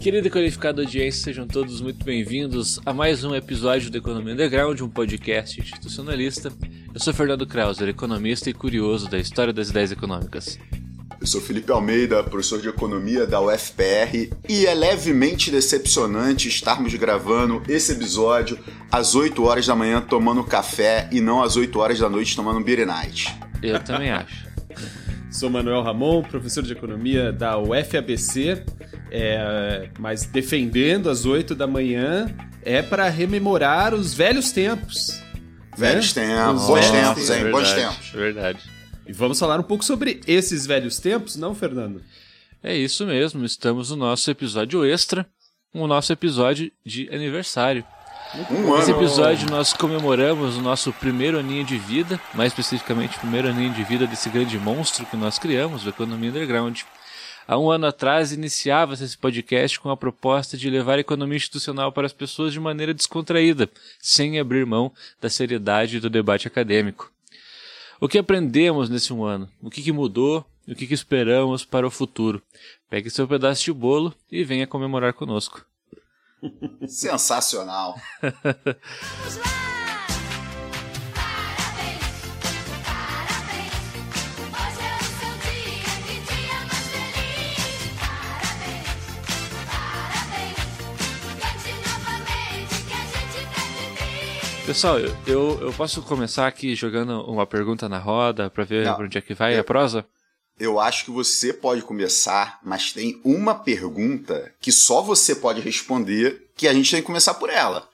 Querida e qualificada audiência, sejam todos muito bem-vindos a mais um episódio do Economia Underground, um podcast institucionalista. Eu sou Fernando Krauser, economista e curioso da história das ideias econômicas. Eu sou Felipe Almeida, professor de economia da UFPR, e é levemente decepcionante estarmos gravando esse episódio às 8 horas da manhã tomando café e não às 8 horas da noite tomando beer night. Eu também acho. Sou Manuel Ramon, professor de economia da UFABC é, mas defendendo às 8 da manhã é para rememorar os velhos tempos. Velhos né? tempos, bons tempos, hein? Bons tempos. Verdade. E vamos falar um pouco sobre esses velhos tempos, não, Fernando? É isso mesmo, estamos no nosso episódio extra, o nosso episódio de aniversário. Um Nesse ano. episódio nós comemoramos o nosso primeiro aninho de vida, mais especificamente o primeiro aninho de vida desse grande monstro que nós criamos, o Economia Underground. Há um ano atrás iniciava-se esse podcast com a proposta de levar a economia institucional para as pessoas de maneira descontraída, sem abrir mão da seriedade do debate acadêmico. O que aprendemos nesse um ano? O que, que mudou? O que, que esperamos para o futuro? Pegue seu pedaço de bolo e venha comemorar conosco. Sensacional. Pessoal, eu, eu, posso começar aqui jogando uma pergunta na roda para ver Não. onde é que vai Eu- a prosa? Eu acho que você pode começar, mas tem uma pergunta que só você pode responder, que a gente tem que começar por ela.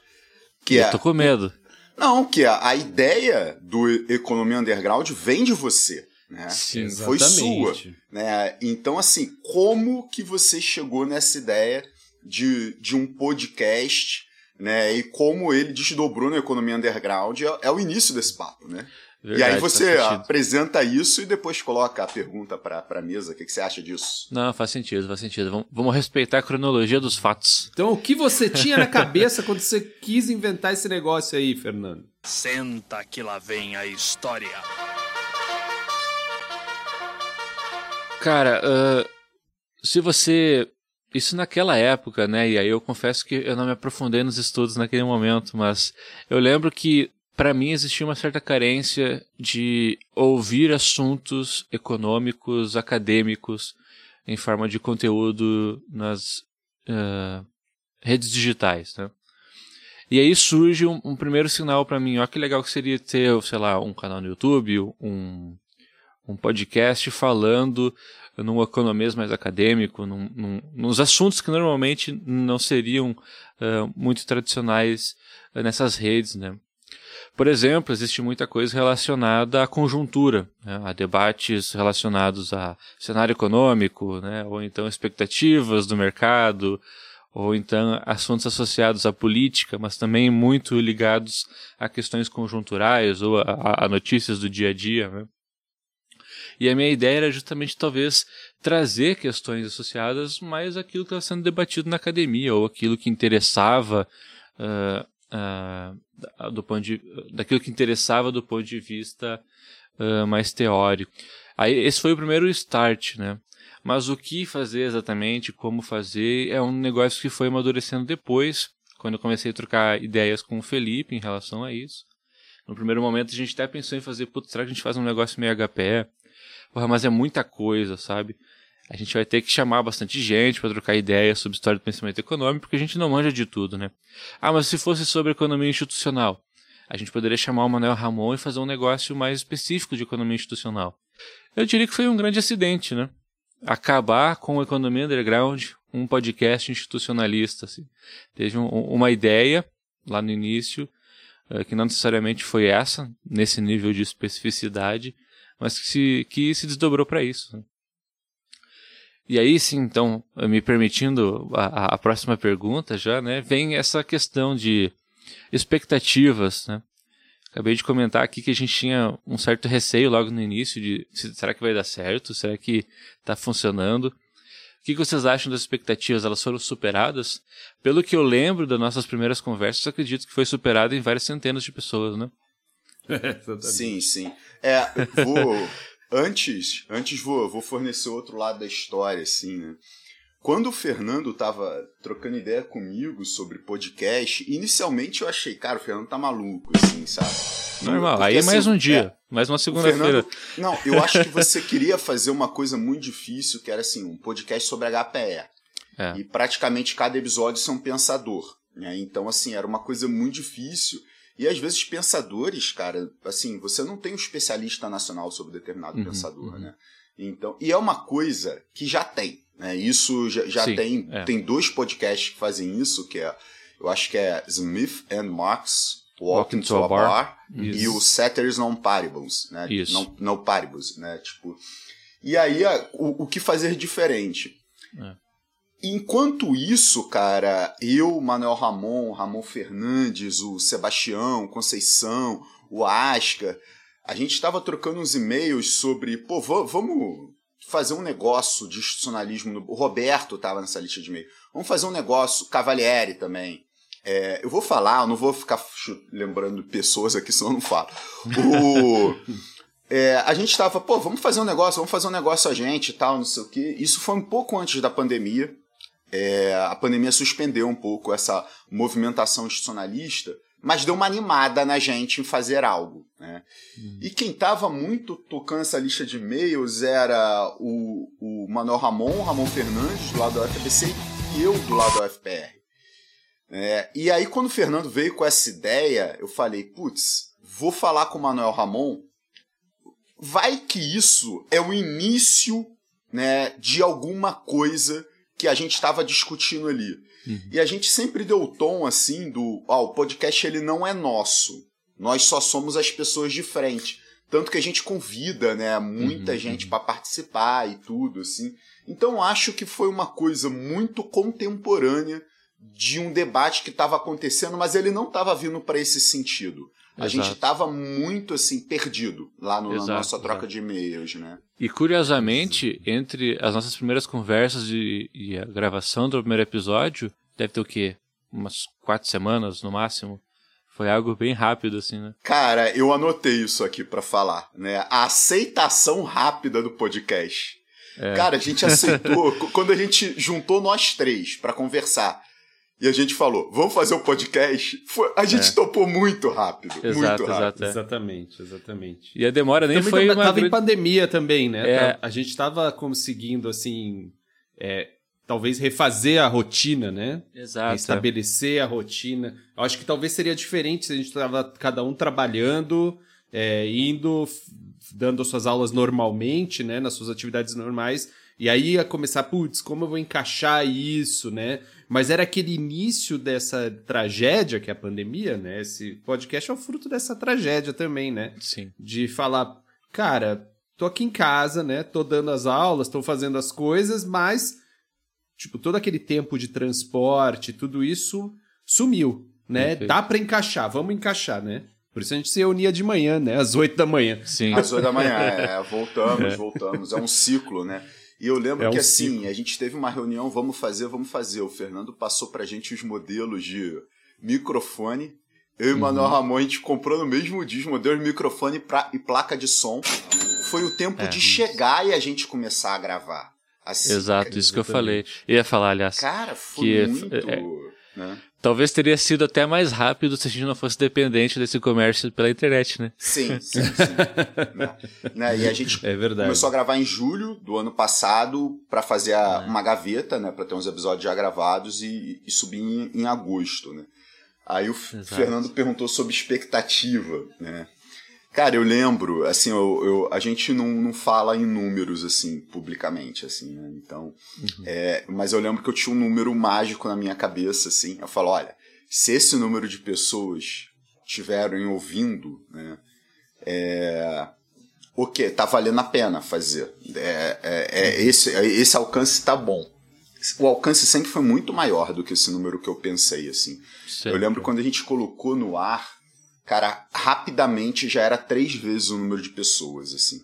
Que Eu é, tô com medo. não, que a, a ideia do Economia Underground vem de você. Né? Sim, Foi sua. né? Então, assim, como que você chegou nessa ideia de, de um podcast, né? E como ele desdobrou na economia underground é, é o início desse papo, né? e Verdade, aí faz você apresenta isso e depois coloca a pergunta para a mesa. O que, que você acha disso? Não, faz sentido, faz sentido. Vamos, vamos respeitar a cronologia dos fatos. Então, o que você tinha na cabeça quando você quis inventar esse negócio aí, Fernando? Senta que lá vem a história. Cara, ah, se você. Isso naquela época, né? E aí eu confesso que eu não me aprofundei nos estudos naquele momento, mas eu lembro que para mim existia uma certa carência de ouvir assuntos econômicos, acadêmicos, em forma de conteúdo nas ah, redes digitais, né? E aí surge um, um primeiro sinal para mim, ó que legal que seria ter, sei lá, um canal no YouTube, um, um podcast falando num economês mais acadêmico, num, num, nos assuntos que normalmente não seriam ah, muito tradicionais nessas redes, né? Por exemplo, existe muita coisa relacionada à conjuntura, né? a debates relacionados a cenário econômico, né? ou então expectativas do mercado, ou então assuntos associados à política, mas também muito ligados a questões conjunturais ou a, a- a notícias do dia a dia. Né? E a minha ideia era justamente talvez trazer questões associadas mais àquilo que estava sendo debatido na academia ou aquilo que interessava ah, da- do ponto de, daquilo que interessava do ponto de vista ah, mais teórico. Aí esse foi o primeiro start, né? Mas o que fazer exatamente, como fazer, é um negócio que foi amadurecendo depois, quando eu comecei a trocar ideias com o Felipe em relação a isso. No primeiro momento a gente até pensou em fazer, putz, será que a gente faz um negócio meio HPE? Porra, mas é muita coisa, sabe? A gente vai ter que chamar bastante gente para trocar ideias sobre história do pensamento econômico, porque a gente não manja de tudo, né? Ah, mas se fosse sobre economia institucional, a gente poderia chamar o Manuel Ramon e fazer um negócio mais específico de economia institucional. Eu diria que foi um grande acidente, né? Acabar com a economia underground, um podcast institucionalista. Assim. Teve um- uma ideia lá no início, eh, que não necessariamente foi essa, nesse nível de especificidade, mas que se, que se desdobrou para isso. né? E aí sim, então, me permitindo a, a- próxima pergunta já, né, vem essa questão de expectativas, né? Acabei de comentar aqui que a gente tinha um certo receio logo no início de se- será que vai dar certo? Será que está funcionando? O que, que vocês acham das expectativas? Elas foram superadas? Pelo que eu lembro das nossas primeiras conversas, acredito que foi superada em várias centenas de pessoas, né? Sim, sim. É, vou. antes, antes vou, vou fornecer outro lado da história, assim, né? quando o Fernando tava trocando ideia comigo sobre podcast, inicialmente eu achei, cara, o Fernando tá maluco, assim, sabe? Normal. Porque, Aí mais assim, um dia. é, mais uma segunda-feira. Não, eu acho que você queria fazer uma coisa muito difícil, que era assim, um podcast sobre HPE. É. E praticamente cada episódio ser um pensador. Né? Então, assim, era uma coisa muito difícil. E às vezes pensadores, cara, assim, você não tem um especialista nacional sobre determinado Uhum, pensador, uhum. né? Então, e é uma coisa que já tem, né? Isso já, já Sim, tem, é. tem dois podcasts que fazem isso, que é, eu acho que é Smith and Marx Walking to a Bar, e Isso. o Ceteris Non Paribus, né? Isso. Não, não Paribus, né? Tipo, e aí o, o que fazer diferente? É. Enquanto isso, cara, eu, Manuel Ramon, Ramon Fernandes, o Sebastião, Conceição, o Asca, a gente estava trocando uns e-mails sobre, pô, va- vamos fazer um negócio de institucionalismo. No... O Roberto estava nessa lista de e-mail. Vamos fazer um negócio, Cavalieri também. É, eu vou falar, eu não vou ficar lembrando pessoas aqui, senão eu não falo. O, é, a gente estava, pô, vamos fazer um negócio, vamos fazer um negócio a gente e tal, não sei o quê. Isso foi um pouco antes da pandemia. É, a pandemia suspendeu um pouco essa movimentação institucionalista, mas deu uma animada na gente em fazer algo. Né? E quem estava muito tocando essa lista de e-mails era o, o Manuel Ramon, Ramon Fernandes, do lado da UFBC, e eu do lado da UFPR. É, e aí, quando o Fernando veio com essa ideia, eu falei, putz, vou falar com o Manuel Ramon. Vai que isso é o início né, de alguma coisa que a gente estava discutindo ali. E a gente sempre deu o tom assim do, ó, o podcast ele não é nosso. Nós só somos as pessoas de frente. Tanto que a gente convida, né, muita Uhum, gente para participar e tudo assim. Então acho que foi uma coisa muito contemporânea de um debate que estava acontecendo, mas ele não estava vindo para esse sentido. A Exato. gente estava muito assim perdido lá no, Exato, na nossa troca de e-mails, né? E curiosamente, entre as nossas primeiras conversas e, e a gravação do primeiro episódio, deve ter o quê? Umas quatro semanas no máximo. Foi algo bem rápido, assim, né? Cara, eu anotei isso aqui pra falar, né? A aceitação rápida do podcast. É. Cara, a gente aceitou qu- quando a gente juntou nós três pra conversar. E a gente falou, vamos fazer o podcast. Foi- a gente É. topou muito rápido. Exato, muito rápido. exato. é. Exatamente, exatamente. E a demora nem Também foi tava, uma tava em grande- pandemia também, né? É. Tá- A gente tava conseguindo, assim, é, talvez refazer a rotina, né? Exato. é. Estabelecer a rotina. Eu acho que talvez seria diferente se a gente tava cada um trabalhando, é, indo, dando as suas aulas normalmente, né? Nas suas atividades normais. E aí ia começar, putz, como eu vou encaixar isso, né? Mas era aquele início dessa tragédia que é a pandemia, né? Esse podcast é o fruto dessa tragédia também, né? Sim. de falar, cara, tô aqui em casa, né? Tô dando as aulas, tô fazendo as coisas, mas tipo, todo aquele tempo de transporte, tudo isso sumiu, né? Perfeito. Dá pra encaixar, vamos encaixar, né? Por isso a gente se reunia de manhã, né? Às oito da manhã. Sim. Às oito da manhã, é, voltamos, voltamos. É um ciclo, né? E eu lembro É um que assim, ciclo. a gente teve uma reunião, vamos fazer, vamos fazer. O Fernando passou pra gente os modelos de microfone. Eu e o Manuel Ramon, a gente comprou no mesmo dia os modelos de microfone pra- e placa de som. Foi o tempo É. de chegar e a gente começar a gravar. Assim, Exato, isso que eu falei. Eu ia falar, aliás. Cara, foi Que é- muito. é- né? Talvez teria sido até mais rápido se a gente não fosse dependente desse comércio pela internet, né? Sim, sim, sim. né? Né? E a gente É verdade. começou a gravar em julho do ano passado pra fazer a- uma gaveta, né? Pra ter uns episódios já gravados e, e subir em, em agosto, né? Aí o Exato. Fernando perguntou sobre expectativa, né? Cara, eu lembro, assim, eu, eu- a gente não, não fala em números, assim, publicamente, assim, né? Então, é, mas eu lembro que eu tinha um número mágico na minha cabeça, assim. Eu falo, olha, se esse número de pessoas estiverem ouvindo, né? É, ok, tá valendo a pena fazer. É, é- é esse, é- esse alcance tá bom. O alcance sempre foi muito maior do que esse número que eu pensei, assim. Eu lembro quando a gente colocou no ar, cara, rapidamente já era três vezes o número de pessoas, assim.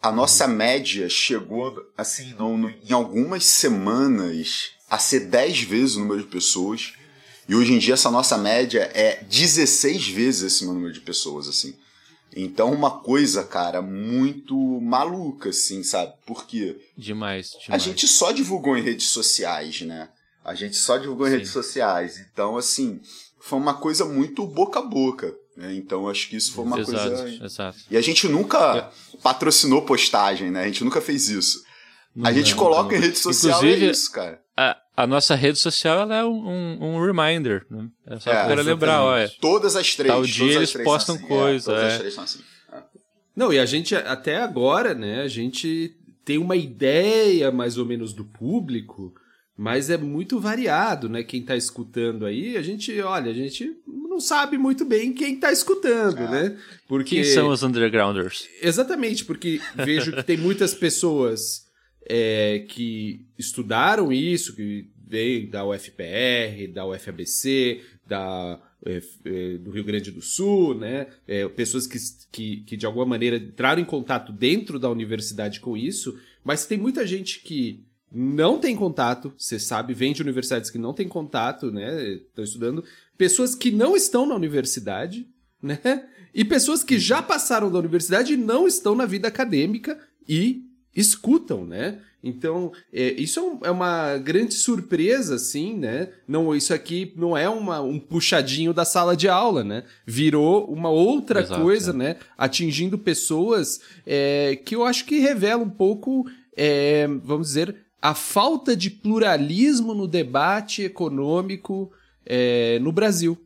A nossa média chegou, assim, no- no- em algumas semanas a ser 10 vezes o número de pessoas. E hoje em dia essa nossa média é 16 vezes esse número de pessoas, assim. Então, uma coisa, cara, muito maluca, assim, sabe? Porque Demais, a demais. gente só divulgou em redes sociais, né? A gente só divulgou em Sim. redes sociais. Então, assim, foi uma coisa muito boca a boca. Né? Então, acho que isso foi uma exato, coisa. exato. E a gente nunca patrocinou postagem, né? A gente nunca fez isso. a Não, gente não, coloca não. em rede social e é Inclusive, isso, cara. a, a nossa rede social ela é um, um, um reminder, né? É só É, pra lembrar, olha. Todas as três. Tal dia todas as eles três postam são assim. coisa, É, todas é. as três são assim. Não, e a gente, até agora, né, a gente tem uma ideia mais ou menos do público, mas é muito variado, né? Quem tá escutando aí, a gente, olha, a gente não sabe muito bem quem tá escutando, né? Porque... Quem são os undergrounders? Exatamente, porque vejo que tem muitas pessoas é, que estudaram isso, que vêm da UFPR, da UFABC, da, eh, eh, do Rio Grande do Sul, né? É, pessoas que, que, que de alguma maneira entraram em contato dentro da universidade com isso, mas tem muita gente que não tem contato, você sabe, vem de universidades que não tem contato, né? Estão estudando. Pessoas que não estão na universidade, né? E pessoas que já passaram da universidade e não estão na vida acadêmica e escutam, né? Então, é, isso é, um- é uma grande surpresa, assim, né? Não, isso aqui não é uma, um puxadinho da sala de aula, né? Virou uma outra Exato, coisa, é. né? Atingindo pessoas é, que eu acho que revela um pouco, é, vamos dizer, a falta de pluralismo no debate econômico é, no Brasil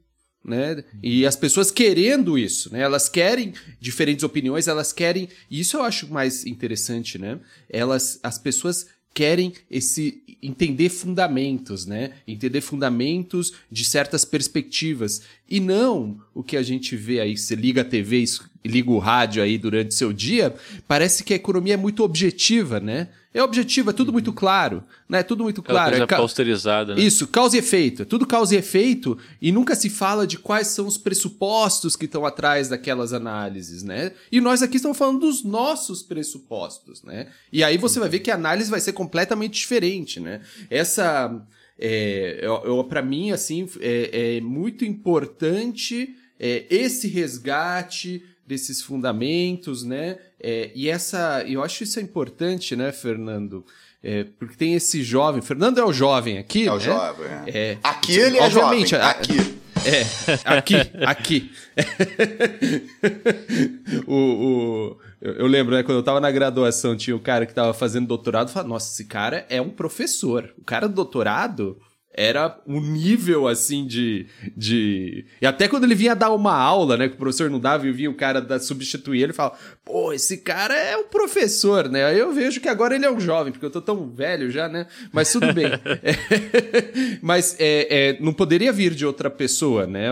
né? E as pessoas querendo isso, né? Elas querem diferentes opiniões, elas querem, e isso eu acho mais interessante, né? Elas, as pessoas querem esse entender fundamentos, né? Entender fundamentos de certas perspectivas e não o que a gente vê aí, você liga a TV, liga o rádio aí durante seu dia, parece que a economia é muito objetiva, né? É objetiva, é tudo muito claro, né? É tudo muito claro. é ca- posterizada, né? isso, causa e efeito. É tudo causa e efeito e nunca se fala de quais são os pressupostos que estão atrás daquelas análises, né? E nós aqui estamos falando dos nossos pressupostos, né? E aí você vai ver que a análise vai ser completamente diferente, né? Essa, é, eu, eu, para mim, assim, é, é muito importante é, esse resgate desses fundamentos, né? É, e essa, eu acho isso é importante, né, Fernando? É, porque tem esse jovem. Fernando é o jovem aqui, É o né? jovem. é. É. Aqui ele é jovem. a- Aqui. É, aqui, aqui. o, o- eu, eu lembro, né, quando eu tava na graduação, tinha um cara que tava fazendo doutorado, falava, nossa, esse cara é um professor. O cara do doutorado era um nível, assim, de, de... E até quando ele vinha dar uma aula, né, que o professor não dava e vinha o cara da, substituir ele, falava, pô, esse cara é um professor, né? Aí eu vejo que agora ele é um jovem, porque eu tô tão velho já, né? Mas tudo bem. É, Mas é, é, não poderia vir de outra pessoa, né?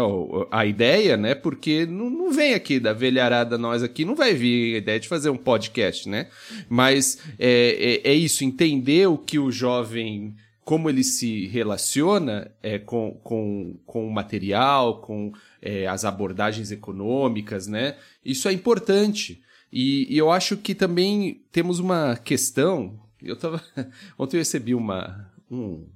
A ideia, né? Porque não, não vem aqui da velharada nós aqui, não vai vir a ideia de fazer um podcast, né? Mas é, é, é isso, entender o que o jovem como ele se relaciona é, com, com, com o material, com é, as abordagens econômicas, né? Isso é importante. E, e eu acho que também temos uma questão. Eu tava. Ontem eu recebi uma, um-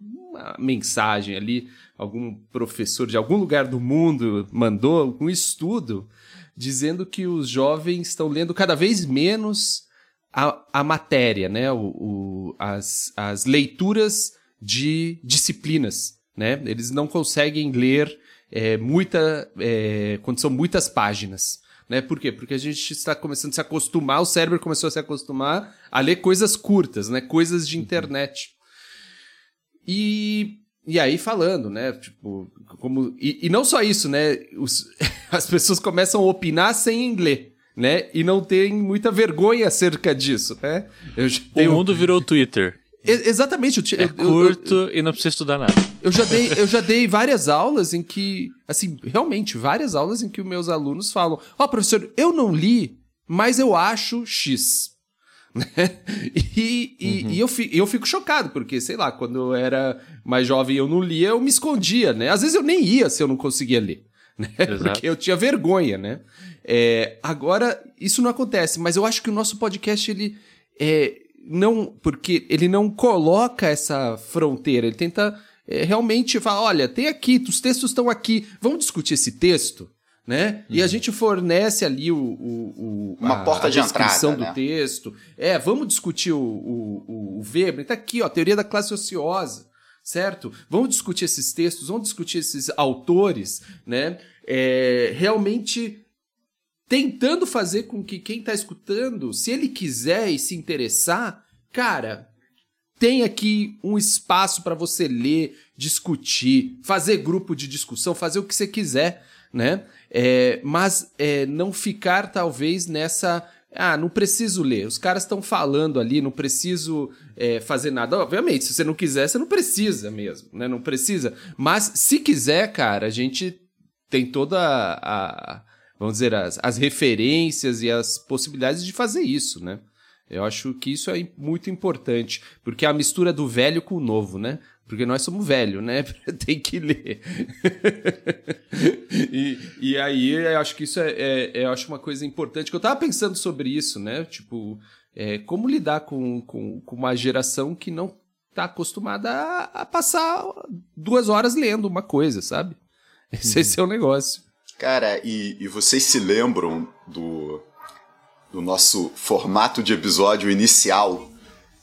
uma mensagem ali, algum professor de algum lugar do mundo mandou um estudo dizendo que os jovens estão lendo cada vez menos a, a matéria, né? O, o- as, as leituras de disciplinas, né? Eles não conseguem ler é, muita, é, quando são muitas páginas. Né? Por quê? Porque a gente está começando a se acostumar, o cérebro começou a se acostumar a ler coisas curtas, né? Coisas de internet. E, e aí falando, né? Tipo, como. E, e não só isso, né? Os- as pessoas começam a opinar sem ler, né? E não tem muita vergonha acerca disso, né? Eu já O mundo virou Twitter. E- Exatamente, eu, É eu- eu- curto e não precisa estudar nada. eu já dei, eu já dei várias aulas em que, assim, realmente, várias aulas em que os meus alunos falam: Ó, professor, eu não li, mas eu acho X. Né? E, e, e eu, fi- eu fico chocado, porque, sei lá, quando eu era mais jovem e eu não lia, eu me escondia, né? Às vezes eu nem ia se eu não conseguia ler, né? Exato. Porque eu tinha vergonha, né? É, agora, isso não acontece, mas eu acho que o nosso podcast, ele é, não. Porque ele não coloca essa fronteira, ele tenta é, realmente falar: olha, tem aqui, os textos estão aqui, vamos discutir esse texto? né? E a gente fornece ali o, o, o- Uma porta de descrição entrada, do né? texto. É, vamos discutir o, o, o, o Weber. Tá aqui, ó, teoria da classe ociosa, certo? Vamos discutir esses textos, vamos discutir esses autores, né? É, realmente tentando fazer com que quem tá escutando, se ele quiser e se interessar, cara, tem aqui um espaço para você ler, discutir, fazer grupo de discussão, fazer o que você quiser, né? É, mas é, não ficar talvez nessa ah, não preciso ler. Os caras estão falando ali, não preciso é, fazer nada. Obviamente, se você não quiser, você não precisa mesmo, né? Não precisa. Mas se quiser, cara, a gente tem toda a, vamos dizer, as, as referências e as possibilidades de fazer isso, né? Eu acho que isso é muito importante, porque é a mistura do velho com o novo, né? Porque nós somos velho, né? Tem que ler. e, e aí, eu acho que isso é, é- eu acho uma coisa importante, que eu tava pensando sobre isso, né? Tipo, é, como lidar com, com, com uma geração que não tá acostumada a, a passar duas horas lendo uma coisa, sabe? Esse, esse é o negócio. Cara, e, e vocês se lembram do, do nosso formato de episódio inicial?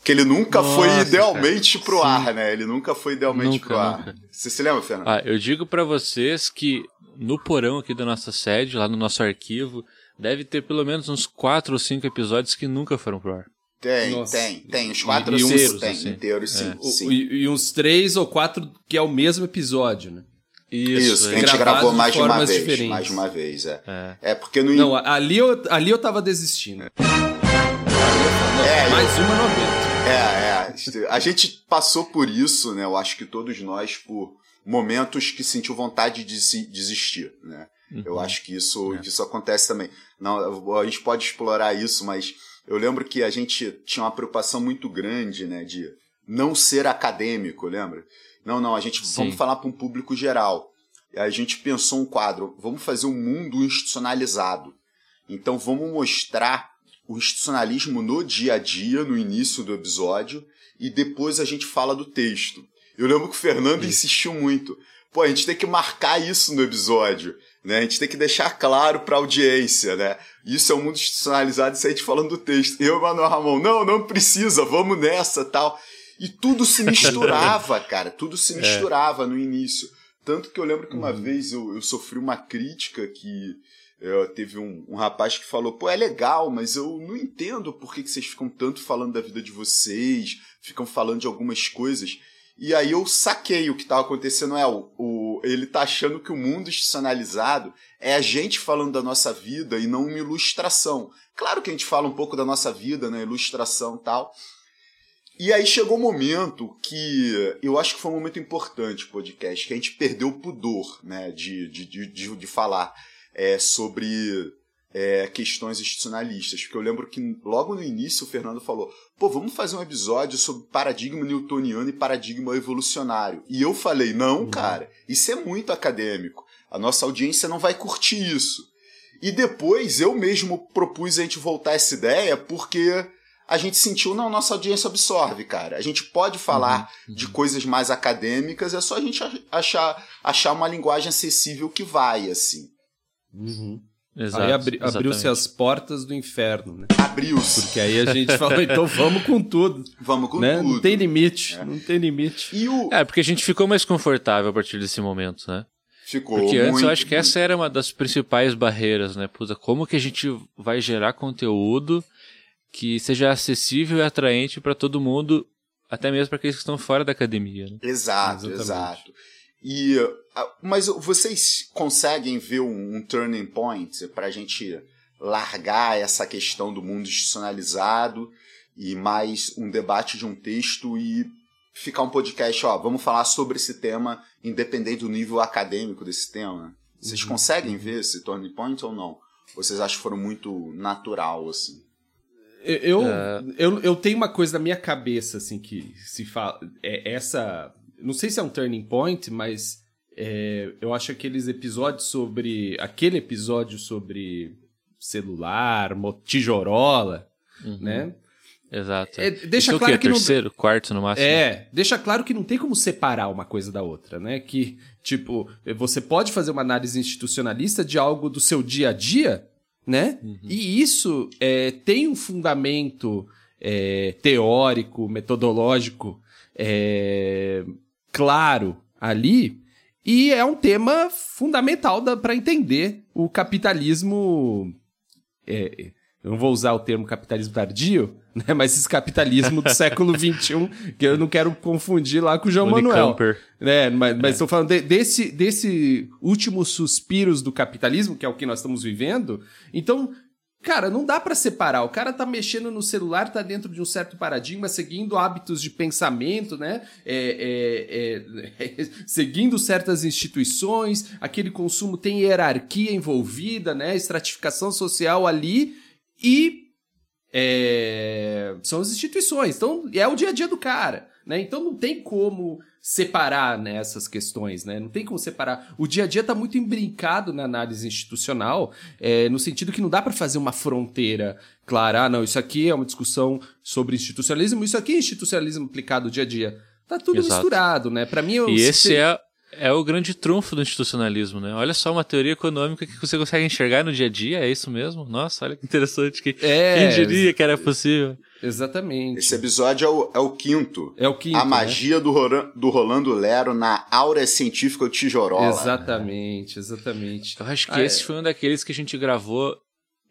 Que ele nunca foi Nossa, idealmente cara, pro sim. ar, né? Ele nunca foi idealmente Nunca, pro ar. nunca. Você se lembra, Fernando? Ah, eu digo pra vocês que no porão aqui da nossa sede, lá no nosso arquivo, deve ter pelo menos uns quatro ou cinco episódios que nunca foram pro ar. tem, nossa. tem, tem. Os quatro E- ou uns- cinco tem, assim. inteiros, sim. O- sim. E, e uns três ou quatro que é o mesmo episódio, né? Isso, é. a gente gravou mais de uma vez. diferentes. Mais de uma vez, é. É. É, porque no. Não, ali eu, ali eu tava desistindo. É, Mais uma 90. É, é. A gente passou por isso, né? Eu acho que todos nós, por momentos que sentiu vontade de se- desistir, né? Eu acho que isso, que isso acontece também. Não, a gente pode explorar isso, mas eu lembro que a gente tinha uma preocupação muito grande, né? De não ser acadêmico, lembra? Não, não, a gente Sim. vamos falar para um público geral. A gente pensou um quadro, vamos fazer um mundo institucionalizado. Então vamos mostrar o institucionalismo no dia a dia, no início do episódio, e depois a gente fala do texto. Eu lembro que o Fernando insistiu muito. Pô, a gente tem que marcar isso no episódio, né? A gente tem que deixar claro pra audiência, né? Isso é um mundo institucionalizado, isso a gente falando do texto. Eu e o Manuel Ramon, não, não precisa, vamos nessa, tal. E tudo se misturava, cara, tudo se misturava no início. Tanto que eu lembro que uma vez eu, eu sofri uma crítica que é, teve um, um rapaz que falou: pô, é legal, mas eu não entendo por que, que vocês ficam tanto falando da vida de vocês, ficam falando de algumas coisas. E aí eu saquei o que estava acontecendo. É, o, o- ele tá achando que o mundo institucionalizado é a gente falando da nossa vida e não uma ilustração. Claro que a gente fala um pouco da nossa vida, né? Ilustração e tal. E aí chegou um momento que eu acho que foi um momento importante o podcast, que a gente perdeu o pudor, né, de, de, de, de, de falar é, sobre é, questões institucionalistas. Porque eu lembro que logo no início o Fernando falou: pô, vamos fazer um episódio sobre paradigma newtoniano e paradigma evolucionário. E eu falei: não, cara, isso é muito acadêmico. A nossa audiência não vai curtir isso. E depois eu mesmo propus a gente voltar essa ideia porque a gente sentiu, não, nossa audiência absorve, cara. A gente pode falar de coisas mais acadêmicas, é só a gente achar, achar uma linguagem acessível que vai, assim. Exato. aí abri- abriu-se as portas do inferno, né? Abriu-se. Porque aí a gente falou, então vamos com tudo. Vamos com né? tudo. Não tem limite, não tem limite. E o. É, porque a gente ficou mais confortável a partir desse momento, né? Ficou. Porque antes muito, eu acho que essa era uma das principais barreiras, né? Puta, como que a gente vai gerar conteúdo que seja acessível e atraente para todo mundo, até mesmo para aqueles que estão fora da academia, né? Exato, Exatamente. exato. E, ah, mas vocês conseguem ver um, um turning point para a gente largar essa questão do mundo institucionalizado e mais um debate de um texto e ficar um podcast, ó, vamos falar sobre esse tema independente do nível acadêmico desse tema? Vocês Uhum. conseguem ver esse turning point ou não? Ou vocês acham que foram muito natural, assim? Eu, É. eu, eu tenho uma coisa na minha cabeça, assim, que se fala. É essa. Não sei se é um turning point, mas é, eu acho aqueles episódios sobre. Aquele episódio sobre celular, tijorola, Uhum. né? Exato. É, deixa Isso é claro o quê? que não- Terceiro, quarto no máximo? É, deixa claro que não tem como separar uma coisa da outra, né? Que, tipo, você pode fazer uma análise institucionalista de algo do seu dia a dia, né? E isso é, tem um fundamento é, teórico, metodológico é, claro ali, e é um tema fundamental para entender o capitalismo. é, eu não vou usar o termo capitalismo tardio, né? Mas esse capitalismo do século XXI, que eu não quero confundir lá com o João Manuel. Né? Mas mas estou falando de- desse, desse últimos suspiros do capitalismo, que é o que nós estamos vivendo. Então, cara, não dá pra separar. O cara tá mexendo no celular, tá dentro de um certo paradigma, seguindo hábitos de pensamento, né? É, é, é, seguindo certas instituições, aquele consumo tem hierarquia envolvida, né? Estratificação social ali e é, são as instituições. Então, é o dia a dia do cara, né? Então não tem como separar né, essas questões, né? Não tem como separar. O dia a dia tá muito imbrincado na análise institucional, é, no sentido que não dá para fazer uma fronteira clara. Ah, não, isso aqui é uma discussão sobre institucionalismo, isso aqui é institucionalismo aplicado ao dia a dia. Tá tudo Exato. misturado, né? Para mim, eu, E esse é, é o grande trunfo do institucionalismo, né? Olha só uma teoria econômica que você consegue enxergar no dia a dia, é isso mesmo? Nossa, olha que interessante. Que, É, Quem diria que era possível? Exatamente. Esse episódio é o, é o quinto. É o quinto, A né? magia do, Roran- do Rolando Lero na Áurea Científica Tijorola. Exatamente, exatamente. Eu acho que Ah, esse é. foi um daqueles que a gente gravou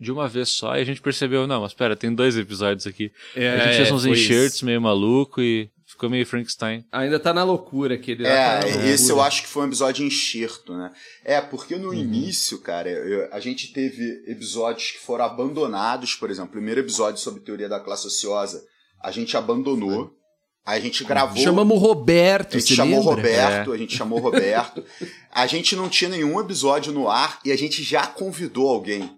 de uma vez só e a gente percebeu, não, mas pera, tem dois episódios aqui. É, a gente fez uns enxertos meio maluco e ficou meio Frankenstein. Ainda tá na loucura aquele tá É, loucura. esse eu acho que foi um episódio enxerto, né? É, porque Uhum. no início, cara, eu- a gente teve episódios que foram abandonados, por exemplo, o primeiro episódio sobre teoria da classe ociosa, a gente abandonou, aí a gente gravou. Chamamos o Roberto, A gente chamou o lembra? Roberto, É. a gente chamou o Roberto. A gente não tinha nenhum episódio no ar e a gente já convidou alguém.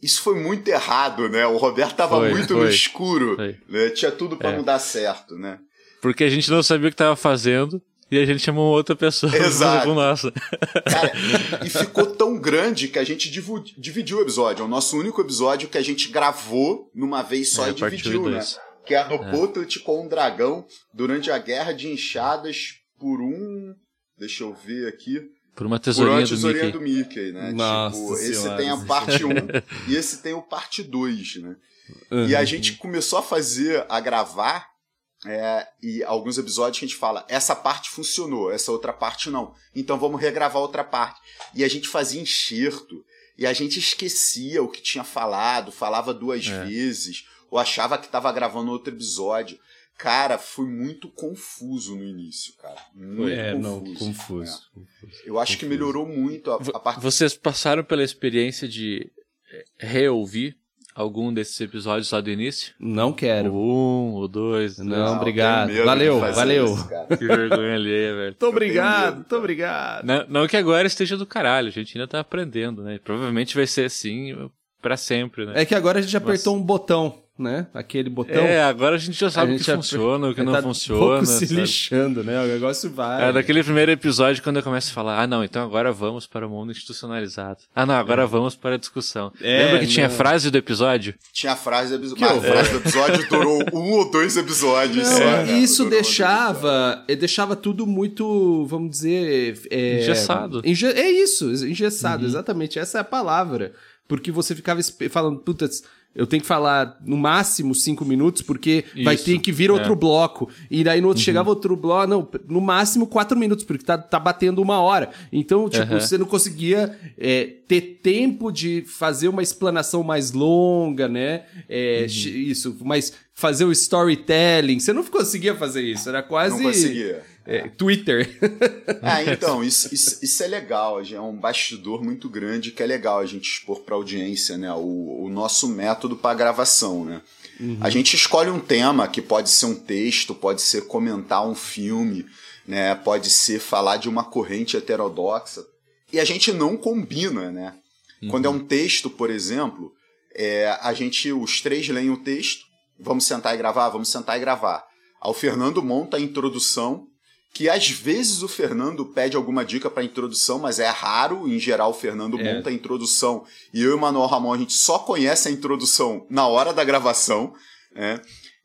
Isso foi muito errado, né? O Roberto tava Foi, muito no foi. escuro, Foi. né? Tinha tudo pra É. não dar certo, né? Porque a gente não sabia o que tava fazendo e a gente chamou outra pessoa Exato. com nossa. Cara, e ficou tão grande que a gente dividiu o episódio. É o nosso único episódio que a gente gravou numa vez só É, e dividiu, né? Que é no Potlet com um dragão durante a guerra de enxadas por um. Deixa eu ver aqui. Por uma Por tesourinha uma do tesourinha Mickey. do Mickey, né? Nossa tipo, esse Senhora, tem a esse parte 1 e esse tem o parte 2, né? E a gente começou a fazer, a gravar, é, e alguns episódios que a gente fala, essa parte funcionou, essa outra parte não. Então vamos regravar outra parte. E a gente fazia enxerto, e a gente esquecia o que tinha falado, falava duas É. vezes, ou achava que estava gravando outro episódio. Cara, foi muito confuso no início, cara. Muito É, não, confuso. confuso. É. Eu acho que melhorou muito a, a parte Vocês passaram pela experiência de eh, reouvir algum desses episódios lá do início? Não quero. O um, o dois. Não, três. obrigado. Valeu, valeu. isso. Que vergonha alheia, velho. Muito Eu obrigado, muito obrigado. Não, não que agora esteja do caralho, a gente ainda tá aprendendo, né? Provavelmente vai ser assim pra sempre, né? É que agora a gente apertou um botão, né? Aquele botão. É, agora a gente já sabe a o que funciona, o que tá não um funciona. pouco se sabe? lixando, né? O negócio vai. É daquele primeiro episódio quando eu começo a falar, ah não, então agora vamos para o mundo institucionalizado. Ah não, agora vamos para a discussão. É, Lembra que tinha não. frase do episódio? Tinha a frase do episódio. Que Mas a frase do episódio durou um ou dois episódios Não, só. né? e isso Durou um deixava, deixava tudo muito, vamos dizer, é, Engessado. enge- é isso, engessado, Uhum. exatamente, essa é a palavra. Porque você ficava falando, putz, eu tenho que falar no máximo cinco minutos, porque vai Isso, ter que vir outro é. Uhum. bloco. E daí no outro chegava outro bloco, não, no máximo quatro minutos, porque tá, tá batendo uma hora. Então, tipo, Aham. você não conseguia é, ter tempo de fazer uma explanação mais longa, né? É, Uhum. Isso, mas fazer o storytelling, você não conseguia fazer isso, era quase Não conseguia. É, Twitter. Ah, então, isso, isso, isso é legal. É um bastidor muito grande que é legal a gente expor pra audiência, né? O, o nosso método para gravação, né? A gente escolhe um tema que pode ser um texto, pode ser comentar um filme, né? Pode ser falar de uma corrente heterodoxa. E a gente não combina, né? Quando é um texto, por exemplo, é, a gente, os três leem o texto, vamos sentar e gravar, vamos sentar e gravar. Aí o Fernando monta a introdução, que às vezes o Fernando pede alguma dica para introdução, mas é raro, em geral o Fernando É. monta a introdução e eu e o Manuel Ramon a gente só conhece a introdução na hora da gravação, né?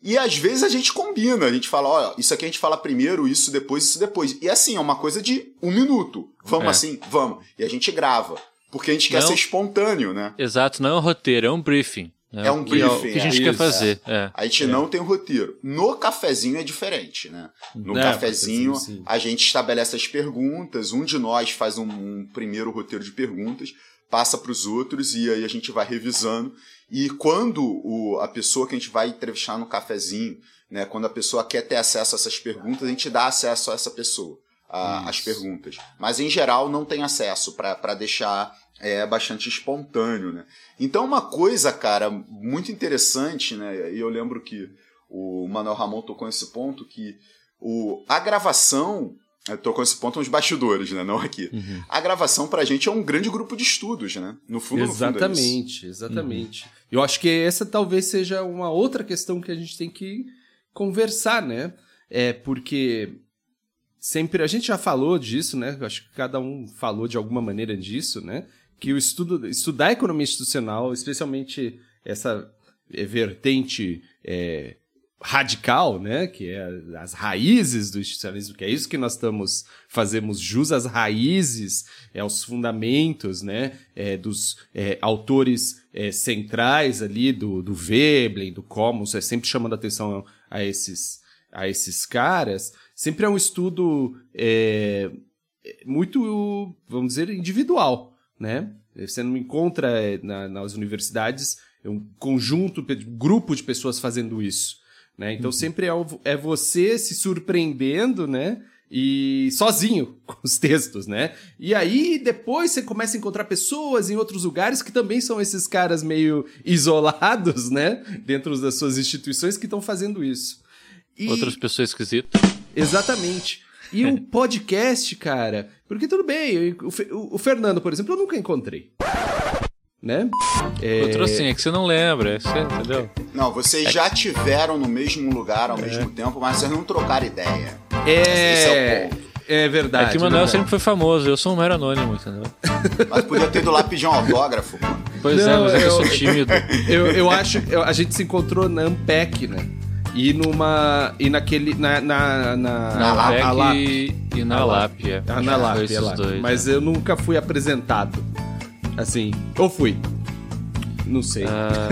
E às vezes a gente combina, a gente fala, ó, isso aqui a gente fala primeiro, isso depois, isso depois. E assim, é uma coisa de um minuto. Vamos É. assim? Vamos. E a gente grava. Porque a gente quer Não. ser espontâneo, né? Exato, não é um roteiro, é um briefing. Né? É um o briefing, que a gente é. quer Isso, fazer. É. A gente não tem um roteiro. No cafezinho é diferente, né? No É, cafezinho, a gente estabelece as perguntas, um de nós faz um, um primeiro roteiro de perguntas, passa para os outros e aí a gente vai revisando. E quando o, a pessoa que a gente vai entrevistar no cafezinho, né, quando a pessoa quer ter acesso a essas perguntas, a gente dá acesso a essa pessoa, a- às Isso. perguntas. Mas em geral não tem acesso para deixar é, bastante espontâneo, né? Então uma coisa, cara, muito interessante, né? E eu lembro que o Manuel Ramon tocou nesse ponto que o, a gravação eu tocou nesse ponto nos bastidores, né? Não aqui. Uhum. A gravação pra gente é um grande grupo de estudos, né? No fundo, no fundo é. Exatamente, exatamente. Eu acho que essa talvez seja uma outra questão que a gente tem que conversar, né? É porque sempre a gente já falou disso, né? Eu acho que cada um falou de alguma maneira disso, né? Que o estudo, estudar economia institucional, especialmente essa eh, vertente eh, radical, né? Que é as raízes do institucionalismo, que é isso que nós estamos fazemos jus às raízes, é, aos fundamentos, né? é, dos é, autores é, centrais ali do, do Veblen, do Commons, é sempre chamando atenção a esses, a esses caras. Sempre é um estudo é, muito, vamos dizer, individual, né? Você não encontra é, na- nas universidades um conjunto, um grupo de pessoas fazendo isso, né? Então sempre é, o- é você se surpreendendo, né? E sozinho com os textos, né? E aí depois você começa a encontrar pessoas em outros lugares que também são esses caras meio isolados, né? Dentro das suas instituições que estão fazendo isso. E- Outras pessoas esquisitas. Exatamente. E o podcast, cara, porque tudo bem, eu- o, Fe- o- o Fernando, por exemplo, eu nunca encontrei. Né? É, Outro assim, é que você não lembra, você, entendeu? Não, vocês já tiveram no mesmo lugar ao mesmo tempo, mas vocês não trocaram ideia. é, Esse é o ponto. é verdade. É que o Manuel sempre foi famoso, eu sou um mero anônimo, entendeu? Mas podia ter ido lá pedir um autógrafo, pô. Pois Não, é, mas é que eu eu- sou tímido. Eu, eu acho, eu- a gente se encontrou na Ampec, né? E numa. E naquele. Na. Na, na, Na Lap. a Lap. e, e na A LAP, Lap. é. Ah, na Lap, Foi é Lap. dois, Mas é. eu nunca fui apresentado. Assim. Ou fui. Não sei. Ah,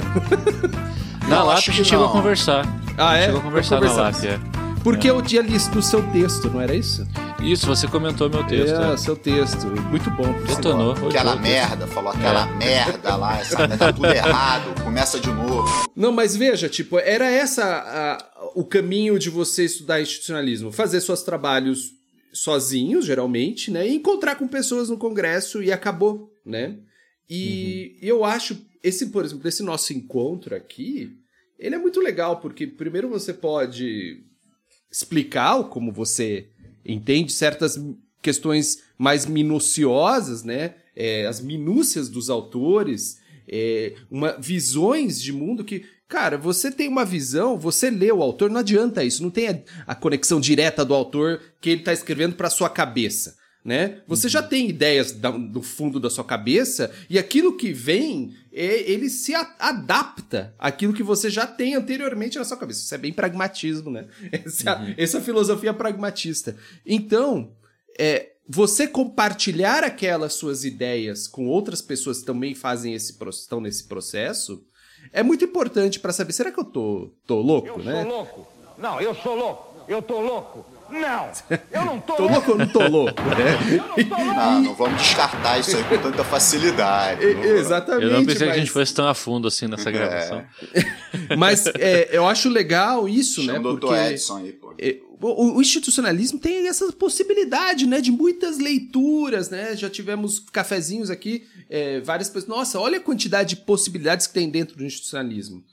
na LAP acho a gente chegou a conversar. Ah, é? Chegou a conversar na. LAP, é. Porque eu tinha lido o seu texto, não era isso? Isso, você comentou meu texto. É, é. seu texto. Muito bom. por Detonou. Aquela merda, falou aquela É. merda lá, essa, tá tudo errado, começa de novo. Não, mas veja, tipo, era essa a- o caminho de você estudar institucionalismo. Fazer seus trabalhos sozinhos, geralmente, né? E encontrar com pessoas no congresso e acabou, né? E eu acho, esse, por exemplo, esse nosso encontro aqui, ele é muito legal, porque primeiro você pode explicar como você entende certas questões mais minuciosas, né? É, as minúcias dos autores, é, uma, visões de mundo que, cara, você tem uma visão, você lê o autor, não adianta isso, não tem a, a conexão direta do autor que ele está escrevendo para sua cabeça. Né? Você já tem ideias da- do fundo da sua cabeça e aquilo que vem, ele se a- adapta àquilo que você já tem anteriormente na sua cabeça. Isso é bem pragmatismo, né? Essa, essa filosofia pragmatista. Então, é, você compartilhar aquelas suas ideias com outras pessoas que também fazem esse estão nesse processo é muito importante para saber, será que eu tô, tô louco, Eu né? sou louco. Não, eu sou louco. Eu tô louco. Não, eu não tô, Tô louco ou não tô louco, né? Eu não tô louco. Ah, não vamos descartar isso aí com tanta facilidade. E- vamos. Exatamente. Eu não pensei que a mas- gente fosse tão a fundo assim nessa gravação. Mas é, eu acho legal isso, Chama né? o. Porque Edson aí, pô. é, o, o institucionalismo tem essa possibilidade, né? De muitas leituras, né? Já tivemos cafezinhos aqui, é, várias pessoas. Nossa, olha a quantidade de possibilidades que tem dentro do institucionalismo.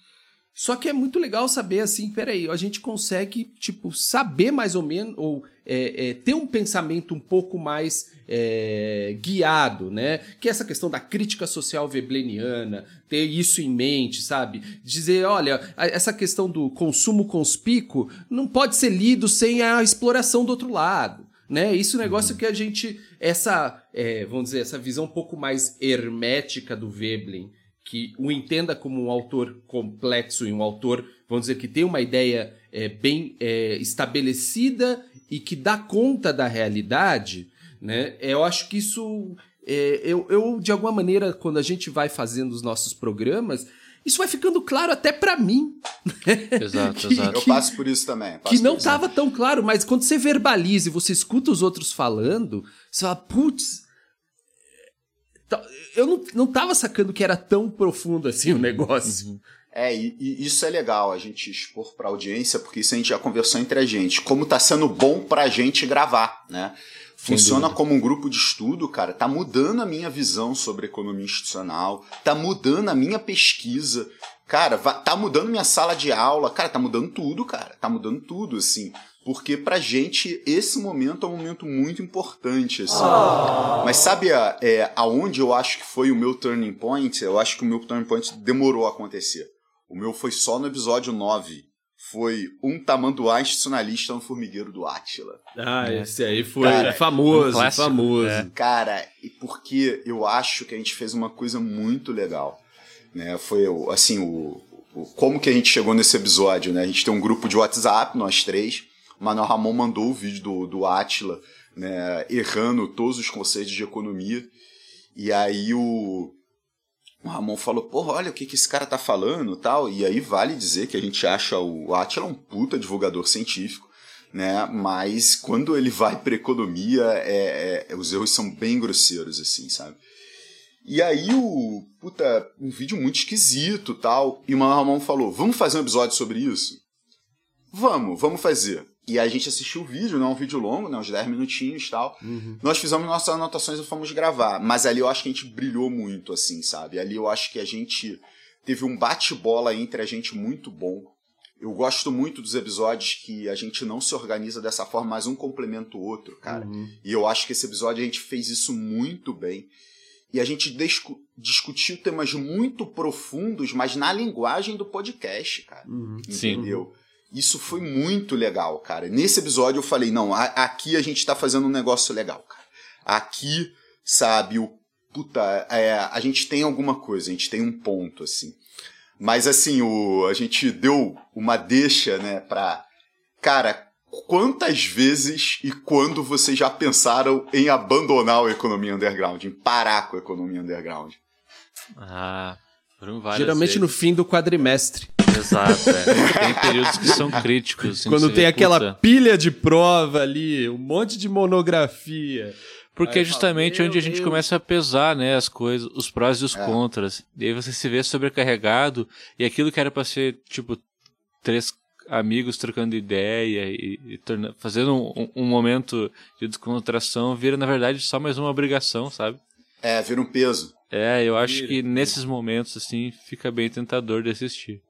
Só que é muito legal saber assim, peraí, a gente consegue, tipo, saber mais ou menos, ou é, é, ter um pensamento um pouco mais é, guiado, né? Que é essa questão da crítica social vebleniana, ter isso em mente, sabe? Dizer, olha, essa questão do consumo conspícuo não pode ser lido sem a exploração do outro lado. Né? Isso é um negócio que a gente. Essa, é, vamos dizer, essa visão um pouco mais hermética do Veblen, que o entenda como um autor complexo e um autor, vamos dizer, que tem uma ideia é, bem é, estabelecida e que dá conta da realidade, né? Eu acho que isso, é, eu, eu, de alguma maneira, quando a gente vai fazendo os nossos programas, isso vai ficando claro até pra mim. Exato, Que- exato. Eu passo por isso também. que não estava tão claro, mas quando você verbaliza e você escuta os outros falando, você fala, putz, eu não, não tava sacando que era tão profundo assim o negócio. É, e, e isso é legal a gente expor pra audiência, porque isso a gente já conversou entre a gente. Como tá sendo bom pra gente gravar, né? Funciona como um grupo de estudo, cara. Tá mudando a minha visão sobre economia institucional, tá mudando a minha pesquisa. Cara, tá mudando minha sala de aula. Cara, tá mudando tudo, cara. Tá mudando tudo, assim. Porque pra gente, esse momento é um momento muito importante, assim. Mas sabe a, é, aonde eu acho que foi o meu turning point? Eu acho que o meu turning point demorou a acontecer. O meu foi só no episódio 9. Foi um tamanduá institucionalista no formigueiro do Átila. Ah, esse aí foi Cara, famoso, um clássico, famoso. é. Cara, e porque eu acho que a gente fez uma coisa muito legal. Né? Foi assim, o, o- como que a gente chegou nesse episódio, né? A gente tem um grupo de WhatsApp, nós três. Manuel Ramon mandou o vídeo do, do Átila, né, errando todos os conceitos de economia. E aí o, o Ramon falou, porra, olha o que, que esse cara tá falando tal. E aí vale dizer que a gente acha o Átila um puta divulgador científico, né? Mas quando ele vai pra economia, é, é- os erros são bem grosseiros, assim, sabe? E aí o. Puta, um vídeo muito esquisito tal. E o Manuel Ramon falou: vamos fazer um episódio sobre isso? Vamos, vamos fazer. E a gente assistiu o vídeo, não é um vídeo longo, né? Uns 10 minutinhos e tal. Nós fizemos nossas anotações e fomos gravar. Mas ali eu acho que a gente brilhou muito, assim, sabe? Ali eu acho que a gente teve um bate-bola entre a gente muito bom. Eu gosto muito dos episódios que a gente não se organiza dessa forma, mas um complementa o outro, cara. E eu acho que esse episódio a gente fez isso muito bem. E a gente discu- discutiu temas muito profundos, mas na linguagem do podcast, cara. Sim. Entendeu? Isso foi muito legal, cara. Nesse episódio eu falei, não, a- aqui a gente tá fazendo um negócio legal, cara. Aqui, sabe, o puta, é, a gente tem alguma coisa, a gente tem um ponto, assim. Mas assim, o, a gente deu uma deixa, né, pra. Cara, quantas vezes e quando vocês já pensaram em abandonar a economia underground, em parar com a economia underground? Ah, foram várias Geralmente no vezes. fim do quadrimestre. Exato, é. Tem períodos que são críticos. assim, Quando tem vê, aquela puta. pilha de prova ali, um monte de monografia. Porque Aí é justamente fala, onde a gente Deus. começa a pesar, né, as coisas, os prós e os É. contras. E aí você se vê sobrecarregado e aquilo que era pra ser, tipo, três amigos trocando ideia e, e torna- fazendo um, um momento de descontração vira, na verdade, só mais uma obrigação, sabe? É, vira um peso. É, eu acho Vira, que vira. nesses momentos, assim, fica bem tentador de assistir.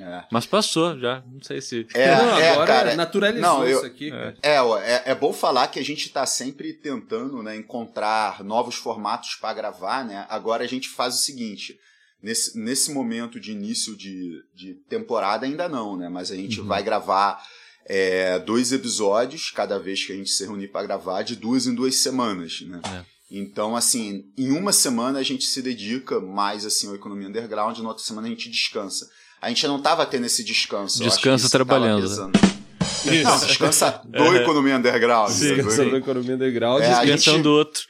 É. Mas passou já, não sei se... É, não, é, agora cara. naturalizou Não, eu- isso aqui. cara. É, é, é bom falar que a gente tá sempre tentando né, encontrar novos formatos para gravar, né? Agora a gente faz o seguinte. Nesse, nesse momento de início de, de temporada ainda não, né? Mas a gente vai gravar é, dois episódios cada vez que a gente se reunir para gravar, de duas em duas semanas, né? É. Então, assim, em uma semana a gente se dedica mais assim à economia underground, na outra semana a gente descansa. A gente não tava tendo esse descanso. Descansa isso trabalhando, pesando. Não, descansa do economia underground. Sim, do- economia underground. É, a gente- do outro.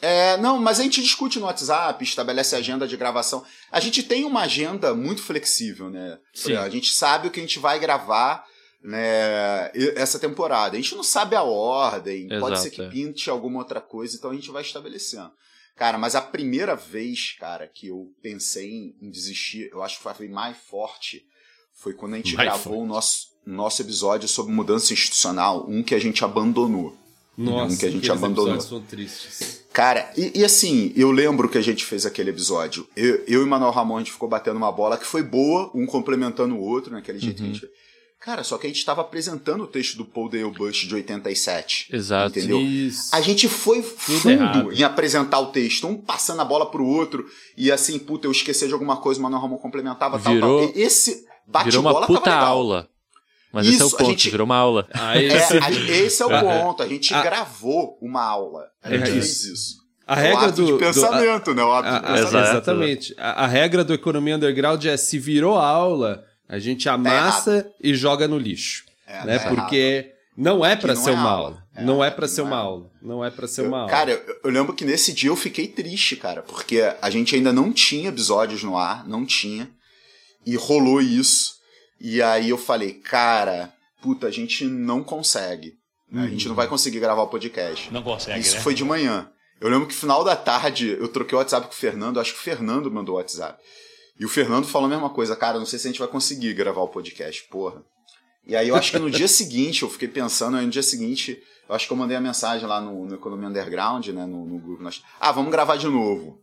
É, não, mas a gente discute no WhatsApp, estabelece agenda de gravação. A gente tem uma agenda muito flexível, né? Sim. A gente sabe o que a gente vai gravar né, essa temporada. A gente não sabe a ordem, pode Exato, ser que é. pinte alguma outra coisa, então a gente vai estabelecendo. Cara, mas a primeira vez, cara, que eu pensei em, em desistir, eu acho que foi mais forte, foi quando a gente Mais gravou o nosso, nosso episódio sobre mudança institucional, um que a gente abandonou. Nossa, um que a gente abandonou. são tristes. Cara, e, e assim, eu lembro que a gente fez aquele episódio. Eu, eu e Manuel Ramon, a gente ficou batendo uma bola que foi boa, um complementando o outro, naquele jeito que a gente fez. Cara, só que a gente estava apresentando o texto do Paul Dale Bush de 87. Exato. Entendeu? Isso. A gente foi fundo em apresentar o texto, um passando a bola pro outro, e assim, puta, eu esqueci de alguma coisa, o Manuel Ramon complementava, tal, Virou- tal. E Esse Virou bate-bola uma tava puta legal. aula. Mas esse é o Isso, a ponto, gente- virou uma aula. Aí, É, a- esse é o Ah, ponto. A gente ah, gravou uma aula. A gente É fez isso. A É o regra do, de do- pensamento, né? O a- a- pensamento. Exatamente. A, a regra do economia underground é se virou aula, a gente amassa e joga no lixo, É, né? tá Porque não é pra não ser é uma aula. não é pra ser não é uma aula. Não é pra ser uma aula. Cara, eu, eu lembro que nesse dia eu fiquei triste, cara, porque a gente ainda não tinha episódios no ar, não tinha. E rolou isso. E aí eu falei, cara, puta, a gente não consegue. né? A gente não vai conseguir gravar o podcast. Não consegue, Isso né? foi de manhã. Eu lembro que no final da tarde eu troquei o WhatsApp com o Fernando, acho que o Fernando mandou o WhatsApp. E o Fernando falou a mesma coisa, cara, não sei se a gente vai conseguir gravar o podcast, porra. E aí eu acho que no dia seguinte, eu fiquei pensando, aí no dia seguinte, eu acho que eu mandei a mensagem lá no, no Economia Underground, né, no, no grupo. Nós, ah, vamos gravar de novo.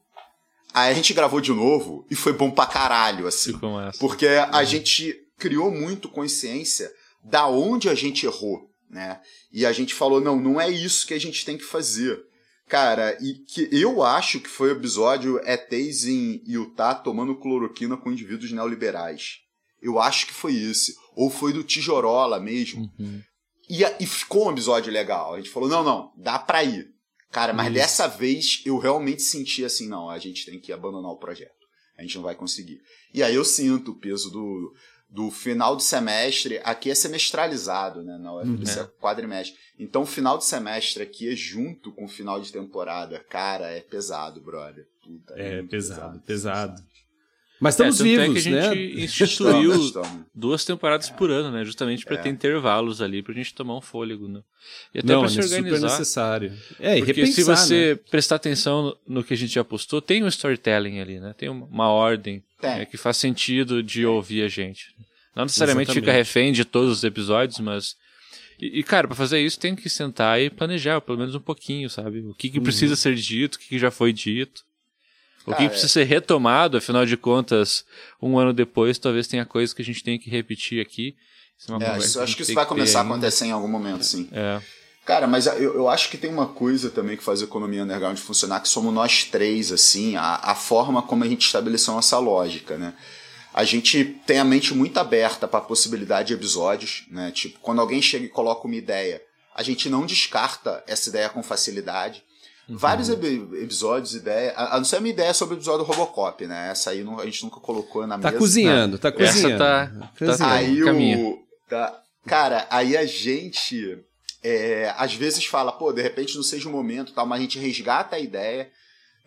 Aí a gente gravou de novo e foi bom pra caralho, assim. Porque a gente criou muito consciência da onde a gente errou, né? E a gente falou, não, não é isso que a gente tem que fazer. Cara, e que eu acho que foi o episódio ETs em Utah tomando cloroquina com indivíduos neoliberais. Eu acho que foi esse. Ou foi do Tijorola mesmo. E, a- e ficou um episódio legal. A gente falou, não, não, dá pra ir. Cara, mas dessa vez eu realmente senti assim, não, a gente tem que abandonar o projeto. A gente não vai conseguir. E aí eu sinto o peso do, do final de semestre. Aqui é semestralizado, né? Na UFBC é quadrimestre. Então o final de semestre aqui é junto com o final de temporada. Cara, é pesado, brother. Puta, É muito pesado, pesado. Mas estamos É, tanto é vivos, que a né? gente instituiu Estamos, estamos. duas temporadas por ano, né? Justamente É. pra ter intervalos ali, pra gente tomar um fôlego, né? E até Não, pra é se super organizar. necessário. É, e Porque repensar, se você né? prestar atenção no, no que a gente já postou, tem um storytelling ali, né? Tem uma, uma ordem né, que faz sentido de ouvir a gente. Não necessariamente Exatamente. fica refém de todos os episódios, mas. E, e, cara, pra fazer isso tem que sentar e planejar, pelo menos um pouquinho, sabe? O que, que precisa ser dito, o que, que já foi dito. O que precisa ser retomado, afinal de contas, um ano depois, talvez tenha coisas que a gente tem que repetir aqui. Isso é uma É, isso- que acho gente que isso vai começar a acontecer em algum momento, sim. É. Cara, mas eu, eu acho que tem uma coisa também que faz a economia underground funcionar, que somos nós três, assim, a, a forma como a gente estabeleceu nossa lógica, né? A gente tem a mente muito aberta para a possibilidade de episódios, né? Tipo, quando alguém chega e coloca uma ideia, a gente não descarta essa ideia com facilidade. Uhum. Vários episódios, ideia, a a não ser a minha ideia sobre o episódio do Robocop, né? Essa aí não- a gente nunca colocou na Tá mesa. cozinhando, tá Essa cozinhando. tá- Cozinhando. tá- Aí o. Tá, cara, aí a gente. é, às vezes fala, pô, de repente não seja o momento, tal, mas a gente resgata a ideia,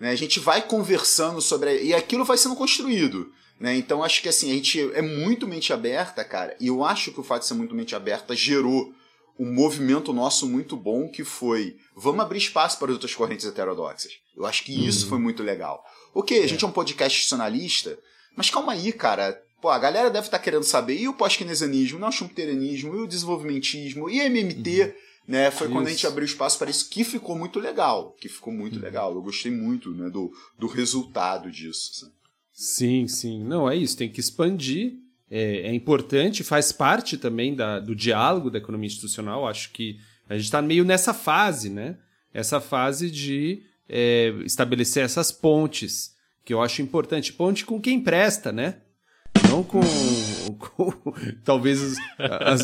né? A gente vai conversando sobre. a- e aquilo vai sendo construído. Né? Então acho que assim, a gente é muito mente aberta, cara, e eu acho que o fato de ser muito mente aberta gerou um movimento nosso muito bom que foi vamos abrir espaço para outras correntes heterodoxas. Eu acho que isso foi muito legal. Ok, a gente é um podcast institucionalista, mas calma aí, cara. Pô, a galera deve estar querendo saber e o pós-keynesianismo, não o schumpeterianismo, e o desenvolvimentismo, e MMT, né? Foi quando a gente Isso. abriu espaço para isso, que ficou muito legal. Que ficou muito legal. Eu gostei muito né, do, do resultado disso. assim. Sim, sim. Não, é isso, tem que expandir. É, é importante, faz parte também da, do diálogo da economia institucional. Acho que a gente está meio nessa fase, né? Essa fase de é, estabelecer essas pontes, que eu acho importante. Ponte com quem presta, né? Não com, com talvez os, as,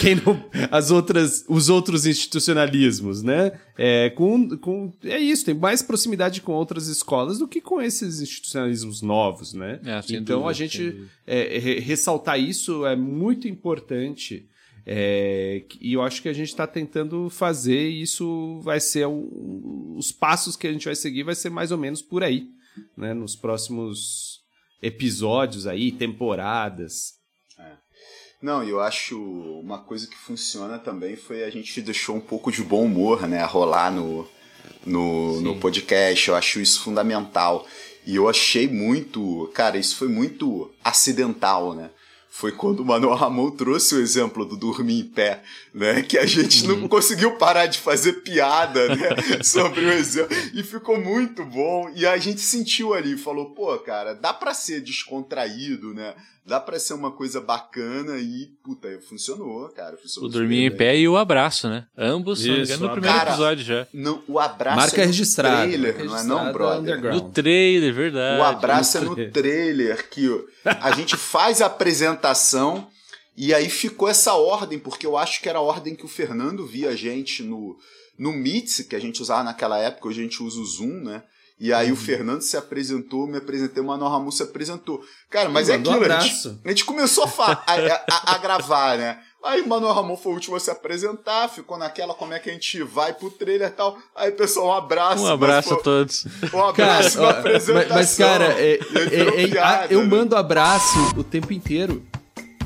quem não, as outras, os outros institucionalismos, né? É, com, com, é isso, tem mais proximidade com outras escolas do que com esses institucionalismos novos, né? É, então dúvida, a gente é, re- ressaltar isso é muito importante. é, e eu acho que a gente está tentando fazer e isso vai ser o- os passos que a gente vai seguir vai ser mais ou menos por aí, né? Nos próximos episódios aí, temporadas. Não, eu acho uma coisa que funciona também foi a gente deixou um pouco de bom humor, né, a rolar no, no, no podcast. Eu acho isso fundamental. E eu achei muito. Cara, isso foi muito acidental, né? Foi quando o Manuel Ramon trouxe o exemplo do dormir em pé, né? Que a gente não conseguiu parar de fazer piada, né? Sobre o exemplo. E ficou muito bom. E a gente sentiu ali, falou, pô, cara, dá pra ser descontraído, né? Dá pra ser uma coisa bacana e, puta, funcionou, cara. Funcionou O dormir em pé e o abraço, né? Ambos, se não me Isso, engano, no primeiro cara. episódio já. Não, o abraço Marca é no registrada. trailer, marca não é não, brother? No trailer, verdade. O abraço é no trailer que a gente faz a apresentação e aí ficou essa ordem, porque eu acho que era a ordem que o Fernando via a gente no, no Meet, que a gente usava naquela época, hoje a gente usa o Zoom, né? E aí Uhum. o Fernando se apresentou, me apresentei, o Manuel Ramon se apresentou. Cara, mas é aquilo, a abraço. gente, a gente começou a, a, a- a gravar, né? Aí o Manuel Ramon foi o último a se apresentar, ficou naquela como é que a gente vai pro trailer e tal. Aí, pessoal, um abraço. Um mas abraço foi- a todos. Um Cara, abraço na ó, apresentação. mas, mas, cara, é- virou é- é- piada, eu né? mando abraço o tempo inteiro.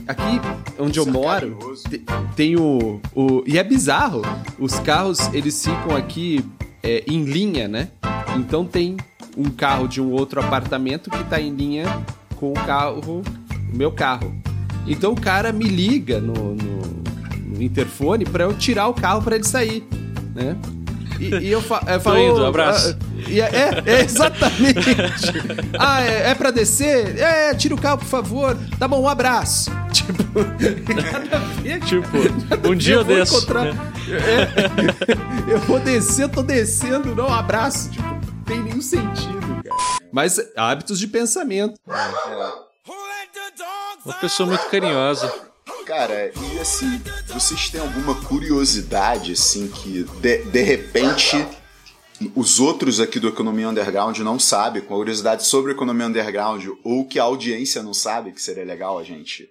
Aqui onde eu é moro, te- tem o, o. E é bizarro. Os carros, eles ficam aqui é, em linha, né? Então tem um carro de um outro apartamento que tá em linha com o carro. O meu carro. Então o cara me liga no, no- no interfone pra eu tirar o carro pra ele sair, né? E, e eu, fa eu falo. indo, abraço. ah, e é, é, é, exatamente. ah, é, é pra descer? É, tira o carro, por favor. Tá bom, um abraço. Tipo, nada a ver. Tipo, um dia eu vou desço. encontrar- É, eu vou descer, eu tô descendo, não, um abraço. Tipo, não tem nenhum sentido, cara. Mas hábitos de pensamento. Uma pessoa muito carinhosa. Cara, e assim, vocês têm alguma curiosidade, assim, que de, de repente os outros aqui do Economia Underground não sabem, com curiosidade sobre Economia Underground, ou que a audiência não sabe, que seria legal a gente,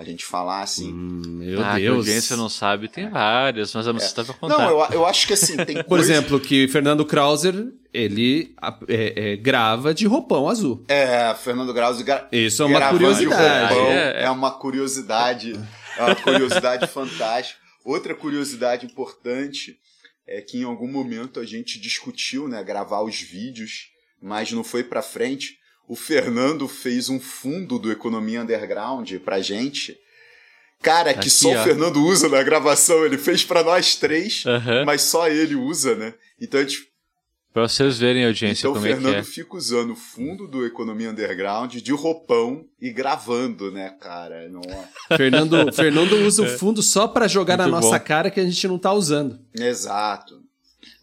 a gente falar, assim. Meu ah, que a audiência não sabe, tem várias, mas eu não sei se tá pra contar. Não, eu, eu acho que assim, tem Por coisa- exemplo, que Fernando Krauser, ele a- é, é, grava de roupão azul. É, Fernando Graus gra... Isso é uma curiosidade. roupão, É, é. é uma curiosidade, é uma curiosidade fantástica. Outra curiosidade importante é que em algum momento a gente discutiu, né, gravar os vídeos, mas não foi pra frente. O Fernando fez um fundo do Economia Underground pra gente. Cara, que Aqui, só ó. o Fernando usa na gravação, ele fez pra nós três, Aham. mas só ele usa, né? Então a gente Pra vocês verem a audiência então o como é que Fernando é. fica usando o fundo do Economia Underground de roupão e gravando, né, cara? Não... Fernando, Fernando usa o fundo só pra jogar na Muito nossa bom. cara que a gente não tá usando. Exato.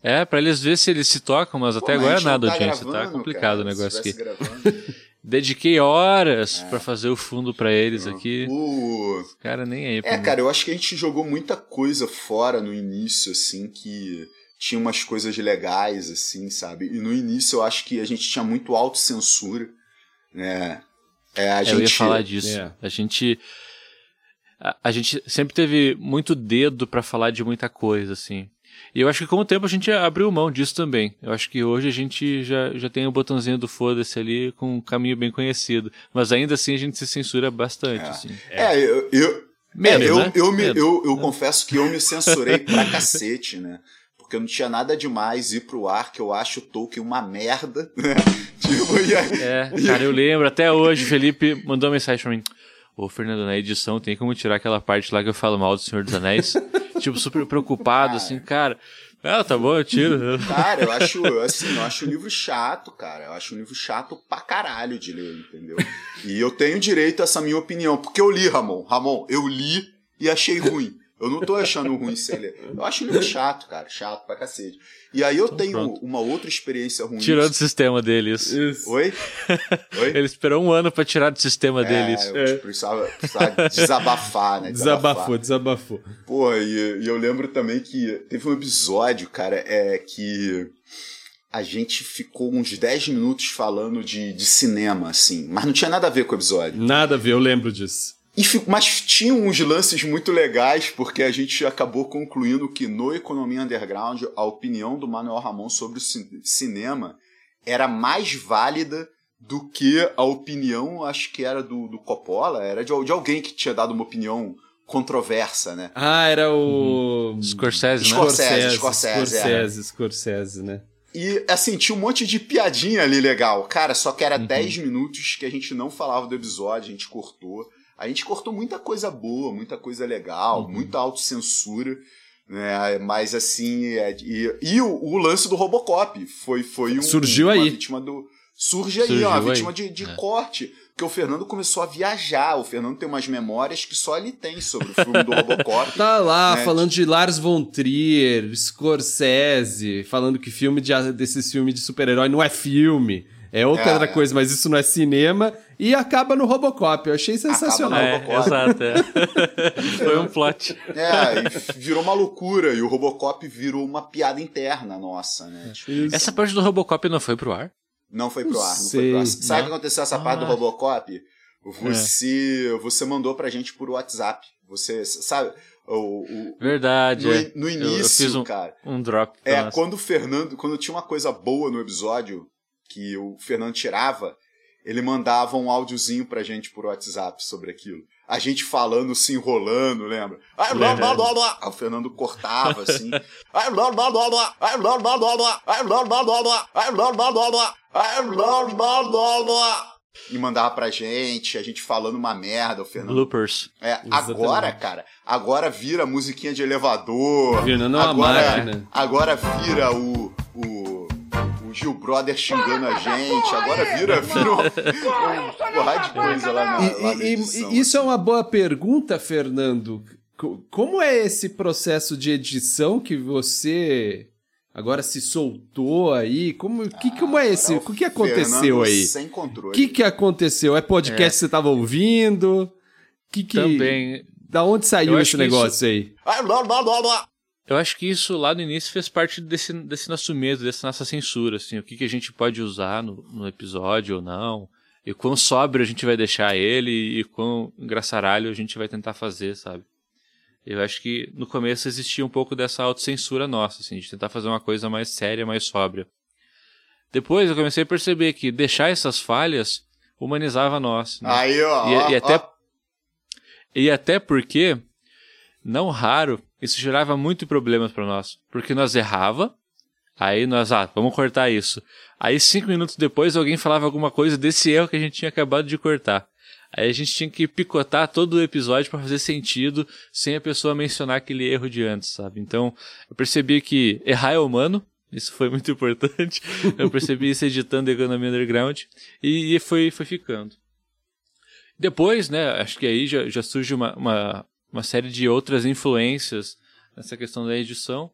É, pra eles verem se eles se tocam, mas até Pô, mas agora gente nada, tá audiência. Tá gravando, complicado cara, o negócio aqui. gravando. Dediquei horas pra fazer o fundo pra eles aqui. O... Cara, nem aí. É, mim. cara, eu acho que a gente jogou muita coisa fora no início, assim, que tinha umas coisas legais, assim, sabe? E no início eu acho que a gente tinha muito autocensura, né? É, a É, gente... Eu ia falar disso. É. A gente. A, a gente sempre teve muito dedo pra falar de muita coisa, assim. E eu acho que com o tempo a gente abriu mão disso também. Eu acho que hoje a gente já, já tem o botãozinho do foda-se ali com um caminho bem conhecido. Mas ainda assim a gente se censura bastante, assim. É, eu... eu... Medo, é, eu, né? eu, me, eu, eu confesso que eu me censurei pra cacete, né? Porque não tinha nada demais ir pro ar, que eu acho o Tolkien uma merda, né? Tipo, e aí, É, cara, eu lembro. Até hoje o Felipe mandou uma mensagem pra mim. Ô, Fernando, na edição tem como tirar aquela parte lá que eu falo mal do Senhor dos Anéis? Tipo, super preocupado, assim, cara. Ah, tá bom, eu tiro. Cara, eu acho, assim, eu acho o livro chato, cara. Eu acho o livro chato pra caralho de ler, entendeu? E eu tenho direito a essa minha opinião, porque eu li, Ramon. Ramon, eu li e achei ruim. Eu não tô achando ruim sem ler. Eu acho livro chato, cara. Chato pra cacete. E aí eu tenho pronto. uma outra experiência ruim. Tirou do sistema dele isso. Oi? Oi? Ele esperou um ano pra tirar do sistema dele isso. É, eu precisava, precisava desabafar, né? Desabafou, desabafou. Pô, e, e eu lembro também que teve um episódio, cara, é que a gente ficou uns 10 minutos falando de, de cinema, assim, mas não tinha nada a ver com o episódio. Nada a ver, eu lembro disso. E mas tinha uns lances muito legais, porque a gente acabou concluindo que no Economia Underground a opinião do Manuel Ramon sobre o ci- cinema era mais válida do que a opinião, acho que era do, do Coppola, era de, de alguém que tinha dado uma opinião controversa, né? Ah, era o. Scorsese, né? Scorsese, Scorsese, Scorsese, Scorsese, Scorsese, né? E assim, tinha um monte de piadinha ali legal. Cara, só que era Uhum. 10 minutos que a gente não falava do episódio, a gente cortou. A gente cortou muita coisa boa, muita coisa legal, Uhum. muita autocensura. Né? Mas assim, é, e, e o, o lance do Robocop foi, foi um, Surgiu aí. vítima do. Surge aí, Surgiu ó, uma aí. vítima de, de corte. Porque o Fernando começou a viajar. O Fernando tem umas memórias que só ele tem sobre o filme do Robocop. Tá lá né? falando de Lars von Trier, Scorsese, falando que filme de, desses filmes de super-herói não é filme. É outra É, é. coisa, mas isso não é cinema. E acaba no Robocop. Eu achei sensacional. no É, Robocop. exato. é. Foi um plot. É, e virou uma loucura. E o Robocop virou uma piada interna nossa, né? Tipo, Isso. Essa parte do Robocop não foi pro ar? Não foi pro Não ar, não sei. foi pro ar. Sabe o que aconteceu essa parte do Ah. Robocop? Você, você mandou pra gente por WhatsApp. Você, sabe, o, o- Verdade. no, é. no Eu- eu início, fiz um, cara. um drop. É, Nossa. quando o Fernando, quando tinha uma coisa boa no episódio que o Fernando tirava, ele mandava um áudiozinho pra gente por WhatsApp sobre aquilo. A gente falando, se enrolando, lembra? Ai, blá, blá, blá, blá. Aí o Fernando cortava assim. Ai, blá, blá, blá, blá. Ai, blá, blá, blá, blá. Ai, blá, blá, blá, blá. Ai, blá, blá, blá, blá. Ai, blá, blá, blá, blá. E mandava pra gente, a gente falando uma merda, o Fernando. Bloopers. É, Exatamente. agora, cara, agora vira musiquinha de elevador. Fernando é uma agora, máquina. Agora vira o, o Gil Brother xingando a gente. Agora vira, vira uma, uma porrada de coisa lá na, lá na edição. e isso é uma boa pergunta, Fernando. Co- Como é esse processo de edição que você agora se soltou aí? Como, que, como é esse? O que aconteceu Fernando aí? Sem O controle. que, que aconteceu? É podcast É. que você estava ouvindo? Que que, Também. Da onde saiu esse negócio aí? Ai, blá, blá, blá, blá. Eu acho que isso lá no início fez parte desse, desse nosso medo, dessa nossa censura, assim, o que, que a gente pode usar no, no episódio ou não, e quão sóbrio a gente vai deixar ele, e quão engraçaralho a gente vai tentar fazer, sabe? Eu acho que no começo existia um pouco dessa autocensura nossa, assim, de tentar fazer uma coisa mais séria, mais sóbria. Depois eu comecei a perceber que deixar essas falhas humanizava nós. né? Aí, ó. E, ó, e até, ó. e até porque, não raro, isso gerava muito problemas para nós. Porque nós errava, aí nós, ah, vamos cortar isso. Aí cinco minutos depois alguém falava alguma coisa desse erro que a gente tinha acabado de cortar. Aí a gente tinha que picotar todo o episódio para fazer sentido sem a pessoa mencionar aquele erro de antes, sabe? Então, eu percebi que errar é humano, isso foi muito importante. Eu percebi isso editando Economia Underground e, e foi, foi ficando. Depois, né, acho que aí já, já surge uma, uma, uma série de outras influências nessa questão da edição,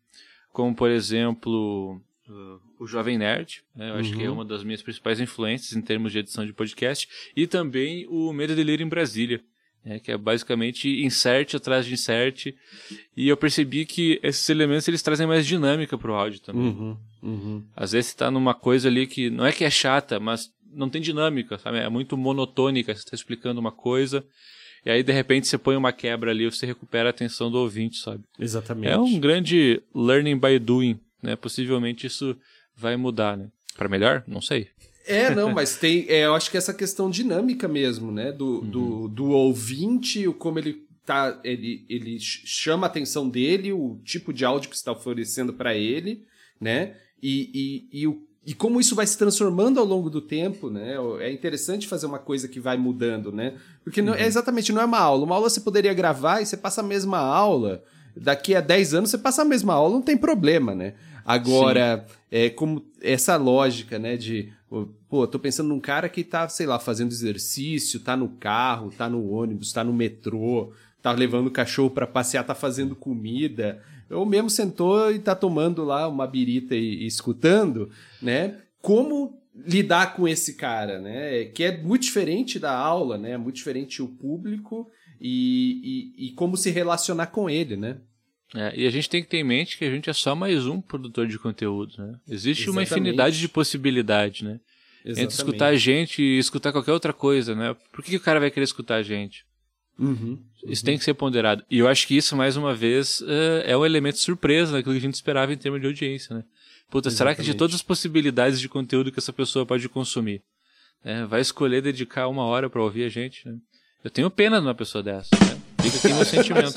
como, por exemplo, uh, o Jovem Nerd, né, eu acho que é uma das minhas principais influências em termos de edição de podcast, e também o Medo e Delírio em Brasília, né, que é basicamente insert atrás de insert, e eu percebi que esses elementos eles trazem mais dinâmica para o áudio também. Uhum, uhum. Às vezes você tá numa coisa ali que não é que é chata, mas não tem dinâmica, sabe? É muito monotônica, você tá explicando uma coisa, e aí de repente você põe uma quebra ali, você recupera a atenção do ouvinte, sabe? Exatamente. É um grande learning by doing, né? Possivelmente isso vai mudar, né? Para melhor? Não sei. É, não, mas tem. É, eu acho que essa questão dinâmica mesmo, né? Do, do, do ouvinte, o como ele tá. Ele, ele ch- chama a atenção dele, o tipo de áudio que você está oferecendo para ele, né? E, e, e, o, e como isso vai se transformando ao longo do tempo, né? É interessante fazer uma coisa que vai mudando, né? Porque não, é exatamente, não é uma aula. Uma aula você poderia gravar e você passa a mesma aula. Daqui a 10 anos você passa a mesma aula, não tem problema, né? Agora, é como essa lógica, né, de pô, tô pensando num cara que tá, sei lá, fazendo exercício, tá no carro, tá no ônibus, tá no metrô, tá levando o cachorro para passear, tá fazendo comida, ou mesmo sentou e tá tomando lá uma birita e, e escutando, né? Como lidar com esse cara, né? Que é muito diferente da aula, né? Muito diferente o público e, e, e como se relacionar com ele, né? É, e a gente tem que ter em mente que a gente é só mais um produtor de conteúdo, né? Existe uma Exatamente. infinidade de possibilidades, né? Entre escutar a gente e escutar qualquer outra coisa, né? Por que, que o cara vai querer escutar a gente? Uhum. Isso tem que ser ponderado. E eu acho que isso, mais uma vez, é, é um elemento surpresa naquilo que a gente esperava em termos de audiência, né? Puta, será que de Exatamente. todas as possibilidades de conteúdo que essa pessoa pode consumir, né, vai escolher dedicar uma hora pra ouvir a gente, né? Eu tenho pena de uma pessoa dessa, né? Fica aqui meus sentimentos.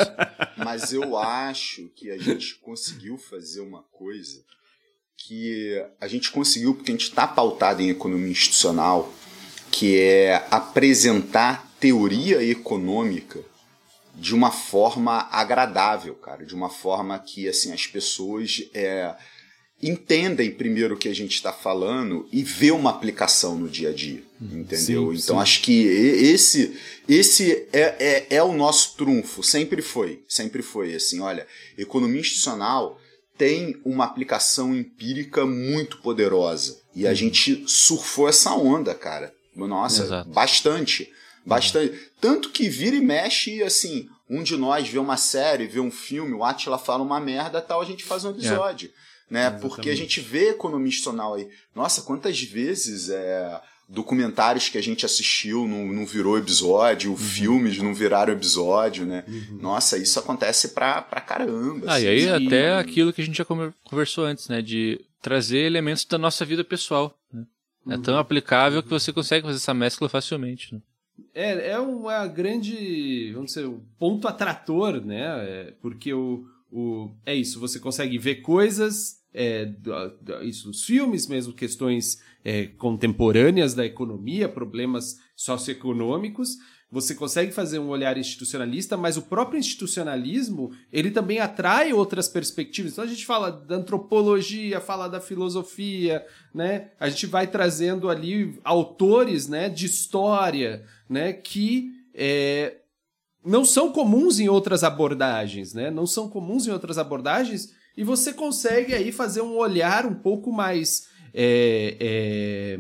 Mas eu acho que a gente conseguiu fazer uma coisa que a gente conseguiu porque a gente está pautado em economia institucional, que é apresentar teoria econômica de uma forma agradável, cara, de uma forma que assim as pessoas é, entendem primeiro o que a gente está falando e vê uma aplicação no dia a dia, entendeu? sim, então sim. acho que esse esse é, é, é o nosso trunfo, sempre foi, sempre foi assim, olha, economia institucional tem uma aplicação empírica muito poderosa. E a gente surfou essa onda, cara. Nossa, Exato. bastante. Bastante. Tanto que vira e mexe, assim, um de nós vê uma série, vê um filme, o Atila fala uma merda tal, a gente faz um episódio. Né? Porque a gente vê economista sonal aí. Nossa, quantas vezes é, documentários que a gente assistiu não, não virou episódio, Uhum. filmes não viraram episódio, né? Nossa, isso acontece pra, pra caramba. Ah, e assim. aí Sim. até aquilo que a gente já conver- conversou antes, né? De trazer elementos da nossa vida pessoal. né? É tão aplicável que você consegue fazer essa mescla facilmente. Né? É, é uma grande, vamos dizer, um ponto atrator, né? É, porque o, o, é isso, você consegue ver coisas, é, isso, os filmes mesmo, questões é, contemporâneas da economia, problemas socioeconômicos, você consegue fazer um olhar institucionalista, mas o próprio institucionalismo, ele também atrai outras perspectivas. Então a gente fala da antropologia, fala da filosofia, né? A gente vai trazendo ali autores, né, de história, né, que é, não são comuns em outras abordagens, né? Não são comuns em outras abordagens e você consegue aí fazer um olhar um pouco mais é, é,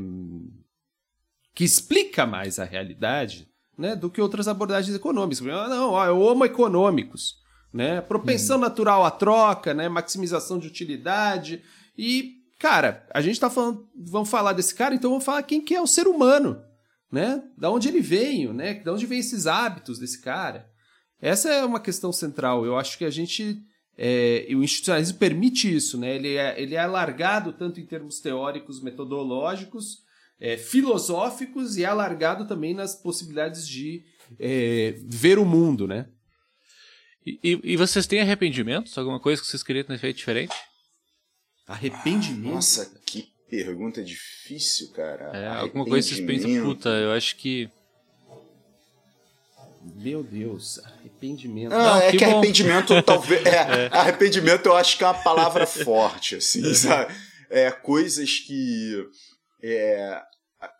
que explica mais a realidade, né, do que outras abordagens econômicas. Ah, não, ó, é homo econômicos, né? Propensão natural à troca, né? Maximização de utilidade e cara, a gente tá falando, vamos falar desse cara, então vamos falar quem que é o ser humano, né? Da onde ele veio, né? Da onde vem esses hábitos desse cara? Essa é uma questão central. Eu acho que a gente é, e o institucionalismo permite isso, né? Ele é, ele é alargado tanto em termos teóricos, metodológicos, é, filosóficos e é alargado também nas possibilidades de é, ver o mundo, né? E, e- e vocês têm arrependimentos? Alguma coisa que vocês queriam ter feito diferente? Arrependimento. Nossa, que pergunta difícil, cara. É, alguma coisa que vocês pensam, puta, eu acho que. Meu Deus, arrependimento. Ah, Não, é que que, arrependimento talvez. É, Arrependimento eu acho que é uma palavra forte, assim, sabe? É, coisas que é,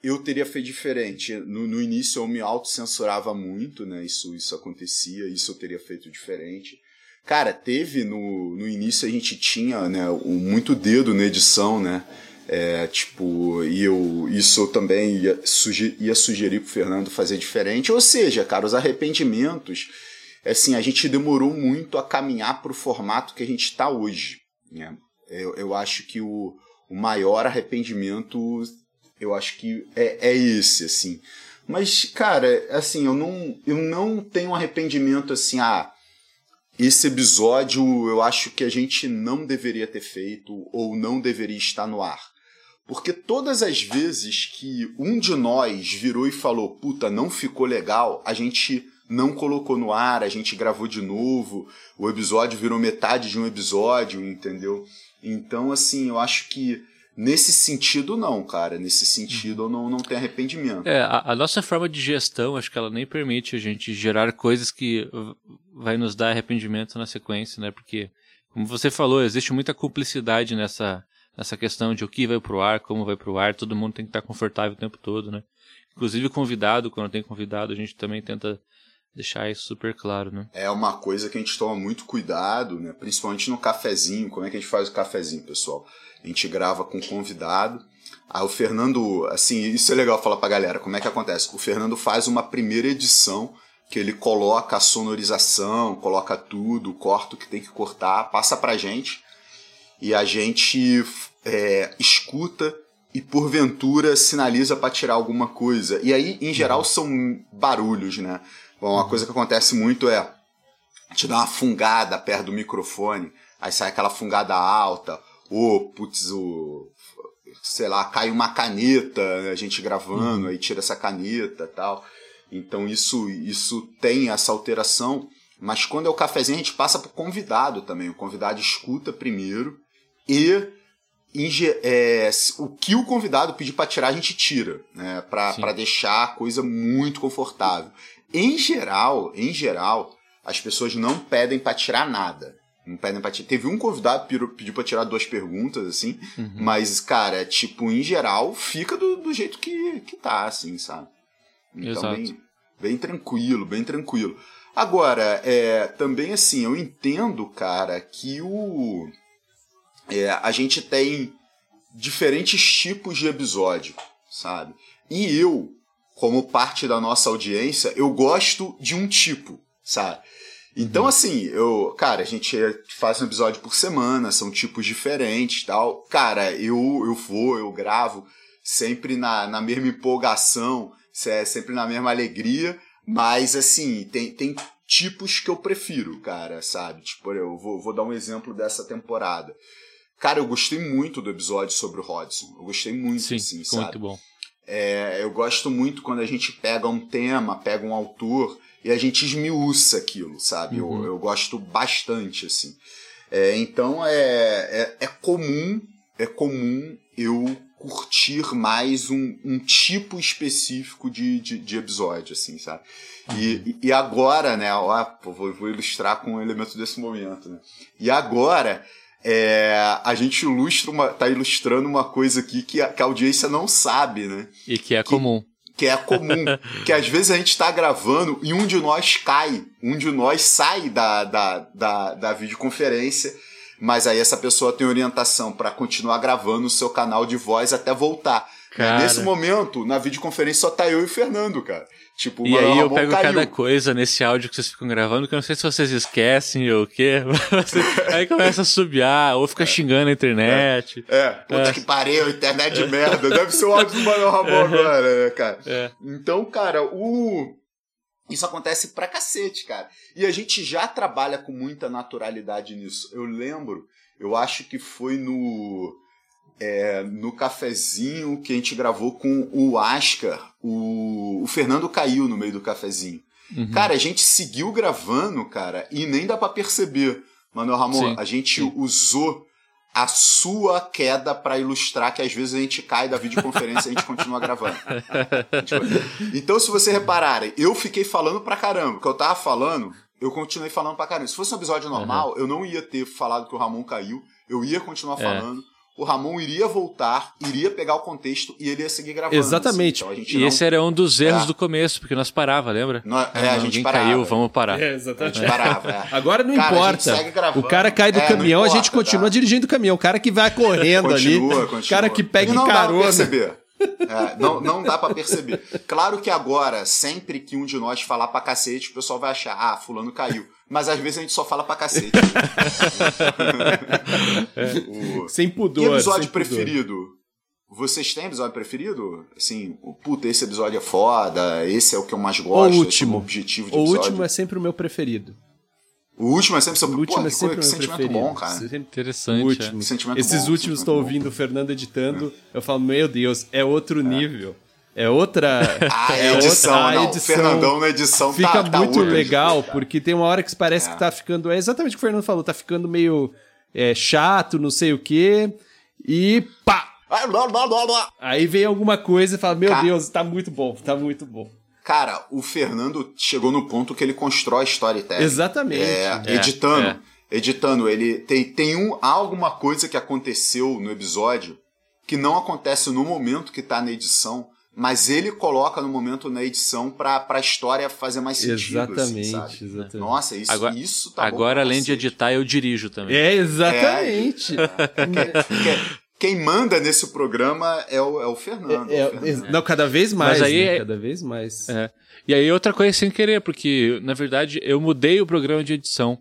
eu teria feito diferente. No, no início eu me autocensurava muito, né? Isso, isso acontecia, isso eu teria feito diferente. Cara, teve no, no início a gente tinha né, o, muito dedo na edição, né? É, tipo, e eu, isso eu também ia, suge- ia sugerir pro Fernando fazer diferente. Ou seja, cara, os arrependimentos, assim, a gente demorou muito a caminhar pro formato que a gente está hoje. Né? Eu, eu acho que o, o maior arrependimento, eu acho que é, é esse, assim. Mas, cara, assim, eu não, eu não tenho arrependimento assim, ah, esse episódio eu acho que a gente não deveria ter feito ou não deveria estar no ar. Porque todas as vezes que um de nós virou e falou, puta, não ficou legal, a gente não colocou no ar, a gente gravou de novo, o episódio virou metade de um episódio, entendeu? Então, assim, eu acho que nesse sentido, não, cara. Nesse sentido, eu não, não tenho arrependimento. É, a, a nossa forma de gestão, acho que ela nem permite a gente gerar coisas que vai nos dar arrependimento na sequência, né? Porque, como você falou, existe muita cumplicidade nessa, nessa questão de o que vai pro ar, como vai pro ar, todo mundo tem que estar confortável o tempo todo, né? Inclusive convidado, quando tem convidado, a gente também tenta deixar isso super claro, né? É uma coisa que a gente toma muito cuidado, né? Principalmente no cafezinho. Como é que a gente faz o cafezinho, pessoal? A gente grava com convidado. Aí o Fernando, assim, isso é legal falar pra galera. Como é que acontece? O Fernando faz uma primeira edição que ele coloca a sonorização, coloca tudo, corta o que tem que cortar, passa pra gente e a gente é, escuta e porventura sinaliza pra tirar alguma coisa. E aí, em geral, são barulhos, né? Bom, uma coisa que acontece muito é te dá uma fungada perto do microfone, aí sai aquela fungada alta, ou, putz, o, sei lá, cai uma caneta, a gente gravando, aí tira essa caneta e tal. Então isso, isso tem essa alteração, mas quando é o cafezinho a gente passa pro convidado também, o convidado escuta primeiro e é, o que o convidado pedir para tirar a gente tira, né, para para deixar a coisa muito confortável. Em geral, em geral, as pessoas não pedem para tirar nada. Não pedem pra tirar. Teve um convidado que pediu- pra tirar duas perguntas, assim. Mas, cara, tipo, em geral, fica do, do jeito que, que tá, assim, sabe? Então, Exato. bem, bem tranquilo, bem tranquilo. Agora, é, também, assim, eu entendo, cara, que o. é, a gente tem diferentes tipos de episódio, sabe? E eu, como parte da nossa audiência, eu gosto de um tipo, sabe? Então, assim, eu, cara, a gente faz um episódio por semana, são tipos diferentes e tal. Cara, eu, eu vou, eu gravo sempre na, na mesma empolgação, se- sempre na mesma alegria, mas, assim, tem, tem tipos que eu prefiro, cara, sabe? Tipo, eu vou, vou dar um exemplo dessa temporada. Cara, eu gostei muito do episódio sobre o Hodgson. Eu gostei muito, Sim, assim, sabe? muito bom. É, eu gosto muito quando a gente pega um tema, pega um autor e a gente esmiuça aquilo, sabe? Uhum. Eu, eu gosto bastante, assim. É, então é, é, é comum, é comum eu curtir mais um, um tipo específico de, de, de episódio, assim, sabe? E, e agora, né, ó, vou, vou ilustrar com um elemento desse momento, né? E agora, é, a gente ilustra uma, tá ilustrando uma coisa aqui que a, que a audiência não sabe, né? E que é comum. Que é comum. que às vezes a gente tá gravando e um de nós cai, um de nós sai da, da, da, da videoconferência, mas aí essa pessoa tem orientação para continuar gravando o seu canal de voz até voltar. Cara. Nesse momento, na videoconferência só tá eu e o Fernando, cara. Tipo, E aí eu Ramon pego caiu. cada coisa nesse áudio que vocês ficam gravando, que eu não sei se vocês esquecem ou o quê. Aí começa a subiar, ou fica xingando a internet. É, puta É. que pariu, internet de merda. Deve ser o áudio do Manuel Ramon agora, né, cara? É. Então, cara, o. Isso acontece pra cacete, cara. E a gente já trabalha com muita naturalidade nisso. Eu lembro, eu acho que foi no. É, no cafezinho que a gente gravou com o Ascar, o, o Fernando caiu no meio do cafezinho. Uhum. Cara, a gente seguiu gravando, cara, e nem dá pra perceber. Manuel Ramon, Sim, a gente sim. usou a sua queda pra ilustrar que às vezes a gente cai da videoconferência e a gente continua gravando. Tipo, então, se você repararem, eu fiquei falando pra caramba. O que eu tava falando, eu continuei falando pra caramba. Se fosse um episódio normal, eu não ia ter falado que o Ramon caiu. Eu ia continuar É. O Ramon iria voltar, iria pegar o contexto e ele ia seguir gravando. Exatamente. Então, a gente E não- esse era um dos erros É. do começo, porque nós parava, lembra? Nó- é, a gente parava. caiu, vamos parar. É, A exatamente. gente parava. é. Agora não Cara, a gente importa. segue gravando. O cara cai do É, caminhão, a gente importa, continua tá? dirigindo o caminhão. O cara que vai correndo Continua, ali. continua. O cara que pega E não em dá pra carona. perceber. É, não, não dá pra perceber. Claro que agora, sempre que um de nós falar pra cacete, o pessoal vai achar, ah, fulano caiu. Mas às vezes a gente só fala pra cacete. O- Sem E pudor. episódio sem pudor. preferido? Vocês têm episódio preferido? Assim, o- puta, esse episódio é foda, esse é o que eu mais gosto, é último. o objetivo de O episódio. último é sempre o meu preferido. O último é sempre seu O Pô, último que é sempre coisa- o que meu sentimento preferido. bom, cara. Sempre- Interessante. O último. Sentimento Esses bom, últimos estou ouvindo o Fernando editando. Eu falo, meu Deus, é outro nível. É outra. A é edição, outra, a não. edição O Fernandão na edição Fica tá, tá muito hoje, legal, porque tem uma hora que parece É. que tá ficando. É exatamente o que o Fernando falou, tá ficando meio é, chato, não sei o quê. E pá! Ah, blá, blá, blá, blá. Aí vem alguma coisa e fala: Meu Ca- Deus, tá muito bom, tá muito bom. Cara, o Fernando chegou no ponto que ele constrói storytelling. Exatamente. É, É, editando. é. Editando, ele tem, tem um, há alguma coisa que aconteceu no episódio que não acontece no momento que tá na edição, mas ele coloca no momento na edição pra, pra história fazer mais sentido. assim, Exatamente, sabe? exatamente. Nossa, isso, Agora- isso tá bom Agora, além de editar, eu dirijo também. É, exatamente. Quem- Quem manda nesse programa é o, é o Fernando. É, é o é, Fernando. não, cada vez mais. Mas aí né? é- Cada vez mais. É. E aí outra coisa sem querer, porque na verdade eu mudei o programa de edição.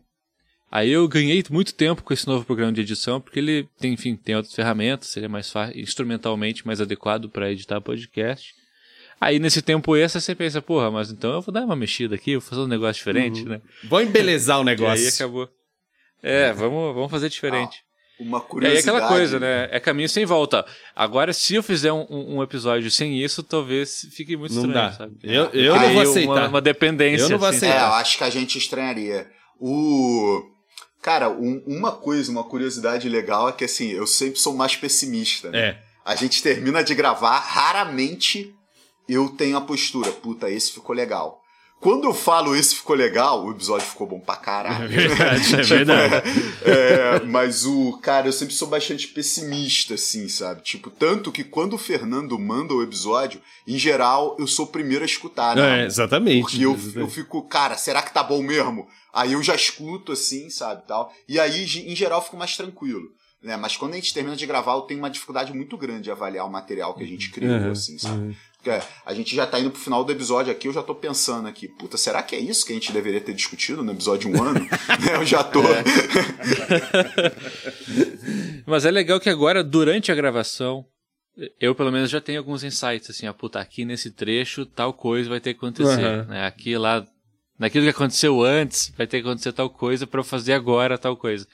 Aí eu ganhei muito tempo com esse novo programa de edição, porque ele tem, enfim, tem outras ferramentas, ele é mais fácil, instrumentalmente mais adequado para editar podcast. Aí nesse tempo extra você pensa, porra, mas então eu vou dar uma mexida aqui, vou fazer um negócio diferente, né? Vou embelezar o E negócio. aí acabou. É, vamos, vamos fazer diferente. Uma E aí curiosidade. aquela coisa, né? É caminho sem volta. Agora, se eu fizer um, um- episódio sem isso, talvez fique muito Não estranho, dá. sabe? Eu, eu não Criei vou uma- aceitar. Uma, dependência. Eu não vou assim, É, aceitar. eu acho que a gente estranharia. O. Cara, um- uma coisa, uma curiosidade legal é que assim, eu sempre sou mais pessimista. Né? É. A gente termina de gravar, raramente eu tenho a postura, puta, esse ficou legal. Quando eu falo esse ficou legal, o episódio ficou bom pra caralho. É verdade, é Tipo, verdade. é, mas o. Cara, eu sempre sou bastante pessimista, assim, sabe? Tipo, tanto que quando o Fernando manda o episódio, em geral, eu sou o primeiro a escutar, né? É, exatamente. Porque eu, exatamente. eu fico, cara, será que tá bom mesmo? Aí eu já escuto assim, sabe, tal. E aí, em geral, eu fico mais tranquilo. né? Mas quando a gente termina de gravar, eu tenho uma dificuldade muito grande de avaliar o material que a gente criou, Uhum, assim, sabe? Porque a gente já tá indo pro final do episódio aqui, eu já tô pensando aqui, puta, será que é isso que a gente deveria ter discutido no episódio um ano? eu já tô. Mas é legal que agora, durante a gravação, eu pelo menos já tenho alguns insights, assim, ó, puta, aqui nesse trecho tal coisa vai ter que acontecer, Aham. né? Aqui lá, naquilo que aconteceu antes, vai ter que acontecer tal coisa pra eu fazer agora tal coisa.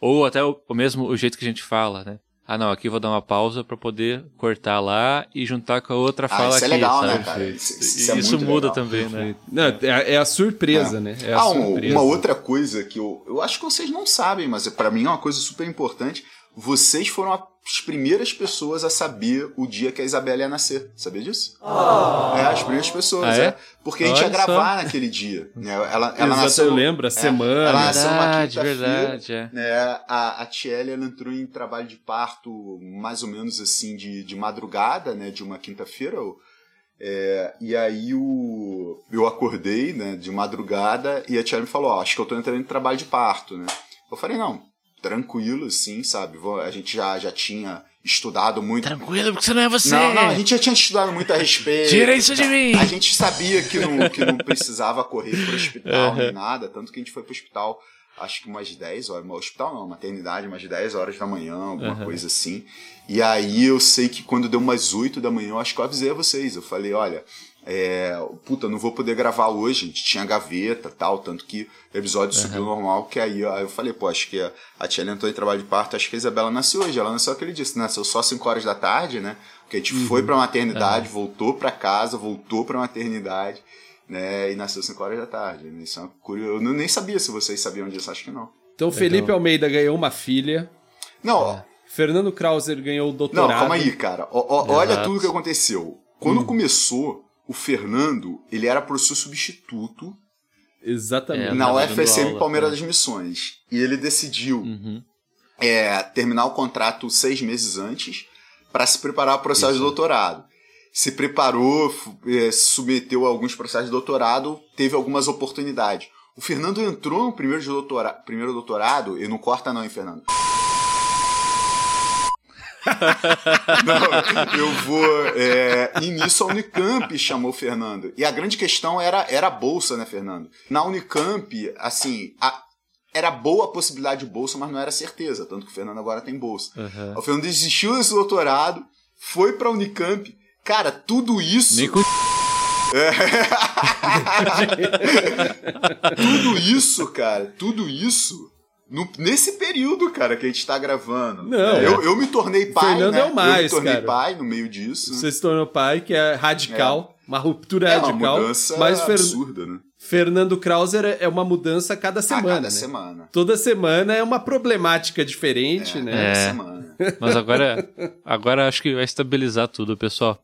Ou até o, o mesmo o jeito que a gente fala, né? Ah, não, aqui eu vou dar uma pausa pra poder cortar lá e juntar com a outra Ah, fala isso é aqui, legal, sabe? né, cara? Isso, isso é isso muito muda legal. também, né? Não, é, é a surpresa, né? É a ah, surpresa. uma outra coisa que eu, eu acho que vocês não sabem, mas pra mim é uma coisa super importante. Vocês foram as primeiras pessoas a saber o dia que a Isabela ia nascer. Sabia disso? É, as primeiras pessoas, Ah, é? é? Porque a gente ia Olha só. gravar naquele dia. Né? Ela, ela Exato, nasceu. eu lembro, a é, semana. Ela nasceu numa Verdade, quinta-feira. verdade, é. né, a, a Tiele ela entrou em trabalho de parto mais ou menos assim de, de madrugada, né, de uma quinta-feira. ou- é, e aí o, eu acordei né, de madrugada e a Tiele me falou: ó, acho que eu tô entrando em trabalho de parto. Né? Eu falei: não, tranquilo, assim, sabe? A gente já, já tinha estudado muito. Tranquilo, porque você não é você. Não, não, a gente já tinha estudado muito a respeito. Tira isso de mim. A gente sabia que não, que não precisava correr pro hospital nem nada, tanto que a gente foi pro hospital, acho que umas 10 horas, hospital não, maternidade, umas 10 horas da manhã, alguma coisa assim. E aí eu sei que quando deu umas 8 da manhã, eu acho que eu avisei a vocês, eu falei, olha, é, puta, não vou poder gravar hoje, a gente. Tinha gaveta tal, tanto que o episódio subiu normal, que aí, aí eu falei, pô, acho que a, a tia entrou em trabalho de parto, acho que a Isabela nasceu hoje, ela nasceu aquele dia, nasceu só 5 horas da tarde, né, porque a gente foi pra maternidade, voltou pra casa, voltou pra maternidade, né, e nasceu 5 horas da tarde, isso é uma curio- eu não- nem sabia se vocês sabiam disso, acho que não. Então, Felipe Almeida ganhou uma filha. Não, ó, Fernando Krauser ganhou o Não, doutorado. calma aí, cara. Ó, ó, olha tudo que aconteceu. Quando começou, o Fernando, ele era professor substituto Exatamente. É, na tava dando UFSM aula, Palmeiras né? das Missões. E ele decidiu Uhum. é, terminar o contrato seis meses antes para se preparar para o processo de doutorado. Se preparou, é, se submeteu a alguns processos de doutorado, teve algumas oportunidades. O Fernando entrou no primeiro, de doutora, primeiro doutorado, e não corta não, hein, Fernando? Não, eu vou. É, e nisso a Unicamp chamou o Fernando. E a grande questão era, era a bolsa, né, Fernando? Na Unicamp, assim, a- era boa a possibilidade de bolsa, mas não era certeza. Tanto que o Fernando agora tem bolsa. Uhum. O Fernando desistiu desse doutorado, foi pra Unicamp. Cara, tudo isso. Nem com... Tudo isso, cara, tudo isso. No- nesse período, cara, que a gente tá gravando. Não. É, eu, eu me tornei pai. Fernando né? é o mais, Eu me tornei cara. pai no meio disso. Você se tornou pai, que é radical, uma ruptura é uma radical. mudança mas Fer- absurda, né? Fernando Krauser é uma mudança a cada semana. a cada né? semana. Toda semana é uma problemática diferente, É, né? cada É. semana. Mas agora, agora acho que vai estabilizar tudo, pessoal.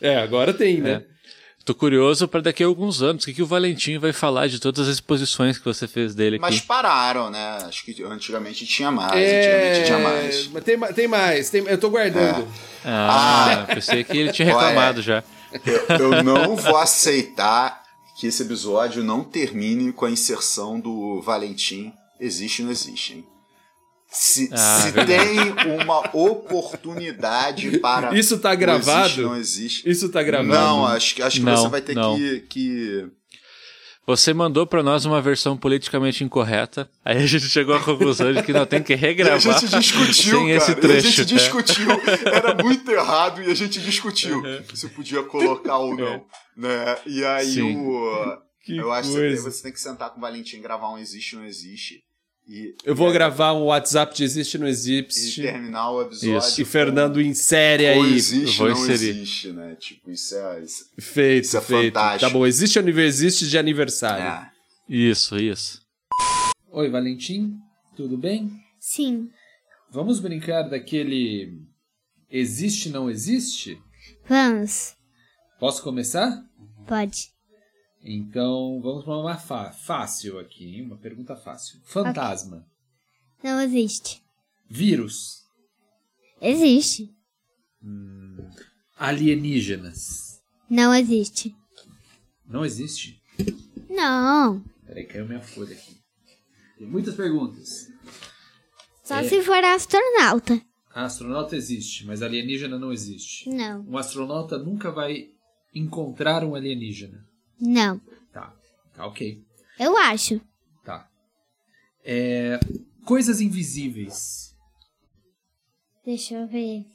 É, agora tem, né? Tô curioso para daqui a alguns anos. O que, que o Valentim vai falar de todas as exposições que você fez dele aqui? Mas pararam, né? Acho que antigamente tinha mais. É, Antigamente tinha mais. mas tem, tem mais, tem- eu tô guardando. Ah, pensei que ele tinha reclamado já. Eu, eu não vou aceitar que esse episódio não termine com a inserção do Valentim. Existe ou não existe, hein? Se, Ah, se tem uma oportunidade para. Isso tá gravado? Existe, não existe. Isso tá gravado? Não, acho, que- acho que Não, você vai ter que, que. Você mandou para nós uma versão politicamente incorreta. Aí a gente chegou à conclusão de que não tem que E a regravar gente discutiu, sem cara. esse e a trecho. gente é. discutiu. Era muito errado e a gente discutiu se podia colocar ou não. Né? E aí Sim. o. Que eu acho que você tem, coisa. que sentar com o Valentim e gravar um existe ou não existe. E, Eu vou e, gravar um WhatsApp de existe ou não E existe. terminar o episódio. Isso. E Fernando insere ou aí. existe vou ou não inserir. existe, né? Tipo, isso é. Isso, Feito, Isso é feito. fantástico. Tá bom, existe ou não existe de aniversário. é. Isso, isso. Oi, Valentim, tudo bem? Sim. Vamos brincar daquele existe não existe? Vamos. Posso começar? Pode. Então, vamos para uma fácil aqui, hein? uma pergunta fácil. Fantasma, Não existe. vírus, Existe. alienígenas. Não existe. Não existe? Não. Peraí, caiu minha folha aqui. Tem muitas perguntas. Só É. se for astronauta. A astronauta existe, mas alienígena não existe. Não, Um astronauta nunca vai encontrar um alienígena. Não. Tá, tá ok. Eu acho. Tá. É, coisas invisíveis. Deixa eu ver.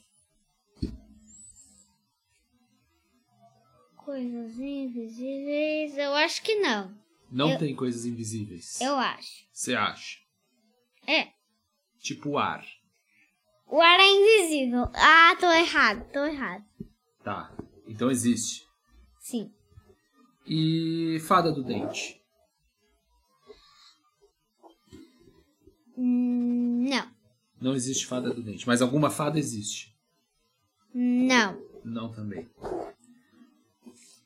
Coisas invisíveis. Eu acho que não. Não Eu- tem coisas invisíveis. Eu acho. Você acha? É. Tipo o ar. O ar é invisível. Ah, tô errado, tô errado. Tá. Então existe. Sim. E fada do dente. Hum, Não. Não existe fada do dente, mas alguma fada existe. Não. Não também.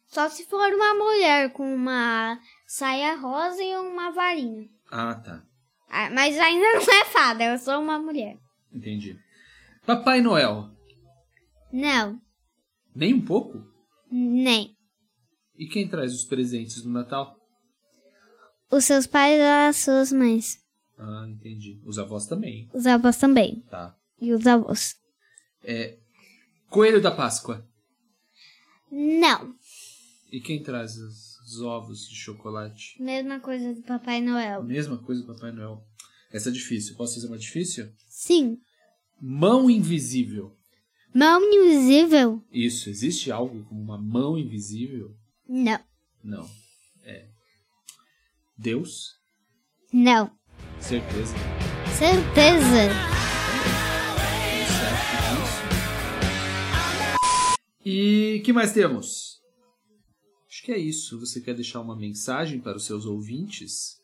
Só se for uma mulher com uma saia rosa e uma varinha. Ah, tá. Ah, mas ainda não é fada, eu sou uma mulher. Entendi. Papai Noel. Não, Nem um pouco? nem. E quem traz os presentes do Natal? Os seus pais e as suas mães. Ah, entendi. Os avós também. Os avós também. Tá. E os avós. É. Coelho da Páscoa. Não. E quem traz os, os ovos de chocolate? Mesma coisa do Papai Noel. Mesma coisa do Papai Noel. Essa é difícil. Posso fazer uma difícil? Sim. Mão invisível. Mão invisível? Isso, existe algo como uma mão invisível? Não. Não. É. Deus? Não. Certeza. Certeza. E que mais temos? Acho que é isso. Você quer deixar uma mensagem para os seus ouvintes?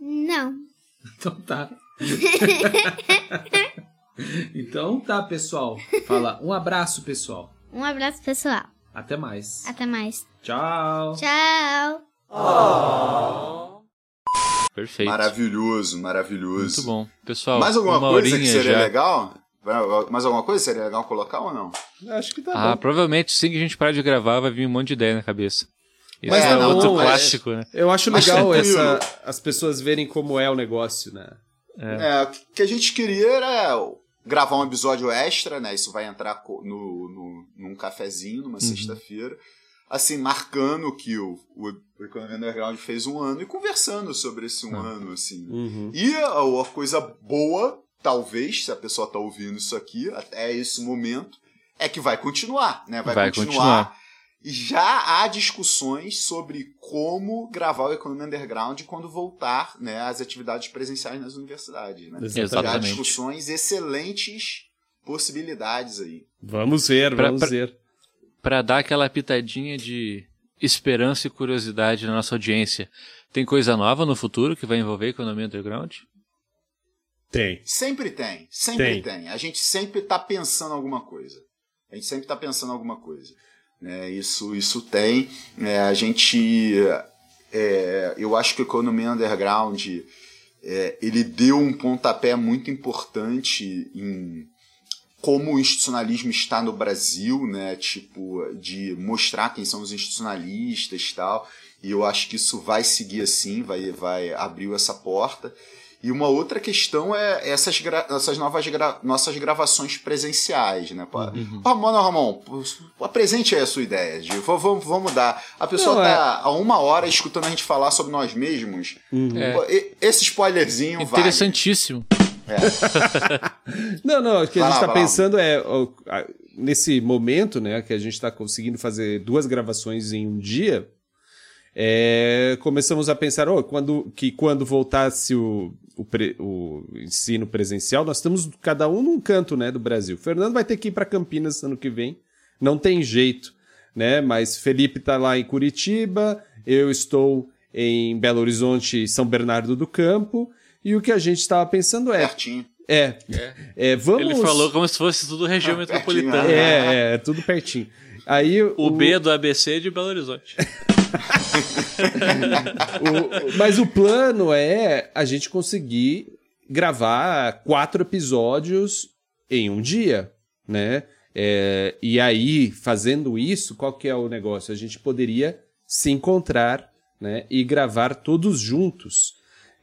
Não. Então tá. então tá, pessoal. Fala um abraço, pessoal. Um abraço, pessoal. Até mais. Até mais. Tchau. Tchau. Perfeito. Maravilhoso, maravilhoso. Muito bom. Pessoal, Mais alguma uma coisa que seria já. legal? Mais alguma coisa que seria legal colocar ou não? Acho que tá Ah, bom. provavelmente sim que a gente parar de gravar vai vir um monte de ideia na cabeça. Isso Mas é tá outro é- clássico, né? Eu acho legal tranquilo. essa, as pessoas verem como é o negócio, né? É, o que a gente queria era gravar um episódio extra, né? Isso vai entrar no, no, num cafezinho, numa sexta-feira. Assim, marcando que o, o, o Economia Underground fez um ano e conversando sobre esse um ano, assim. Uhum. E a, a coisa boa, talvez, se a pessoa tá ouvindo isso aqui, até esse momento, é que vai continuar, né? Vai, Vai continuar. continuar. E já há discussões sobre como gravar o Economia Underground quando voltar né, às atividades presenciais nas universidades. Né? Já há Exatamente. discussões, excelentes possibilidades aí. Vamos ver, Pra- vamos pra- ver. Pra dar aquela pitadinha de esperança e curiosidade na nossa audiência. Tem coisa nova no futuro que vai envolver a economia underground? Tem. Sempre tem, sempre Tem. tem. A gente sempre está pensando alguma coisa. A gente sempre está pensando alguma coisa. Né? Isso, isso tem. É, a gente. é, eu acho que o Economia Underground é, ele deu um pontapé muito importante em como o institucionalismo está no Brasil, né? Tipo, de mostrar quem são os institucionalistas e tal. E eu acho que isso vai seguir assim, vai, vai abriu essa porta. E uma outra questão é essas, gra- essas novas gra- nossas gravações presenciais, né? Pô, Pô, Mano Ramon, pô, apresente aí a sua ideia. De, vamos, vamos dar. A pessoa Não, tá há uma hora escutando a gente falar sobre nós mesmos. É. Pô, e- esse spoilerzinho vai. Interessantíssimo. Não, não, o que a gente lá, tá vai lá. pensando é, a- nesse momento, né, que a gente tá conseguindo fazer duas gravações em um dia, é, começamos a pensar, ó, quando, que quando voltasse o, o, pre- o ensino presencial, nós estamos cada um num canto, né, do Brasil. O Fernando vai ter que ir para Campinas ano que vem, não tem jeito, né, mas Felipe tá lá em Curitiba, eu estou em Belo Horizonte, São Bernardo do Campo, e o que a gente estava pensando é, Pertinho. é, é, vamos. Ele falou como se fosse tudo região Ah, metropolitana. pertinho, É, é, tudo pertinho. Aí O B do ABC de Belo Horizonte. o- mas o plano é a gente conseguir gravar quatro episódios em um dia, né? É, e aí, fazendo isso, qual que é o negócio? A gente poderia se encontrar, né? E gravar todos juntos.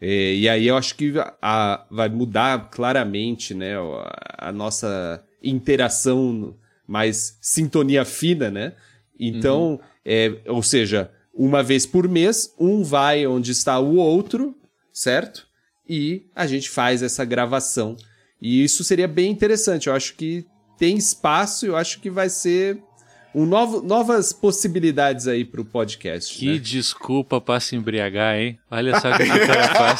É, e aí eu acho que a- vai mudar claramente né, a, a nossa interação mais sintonia fina, né? Então, é, ou seja, uma vez por mês, um vai onde está o outro, certo? E a gente faz essa gravação. E isso seria bem interessante. Eu acho que tem espaço, eu acho que vai ser um novo, novas possibilidades aí pro podcast. Que né? desculpa pra se embriagar, hein? Olha só o que o cara faz.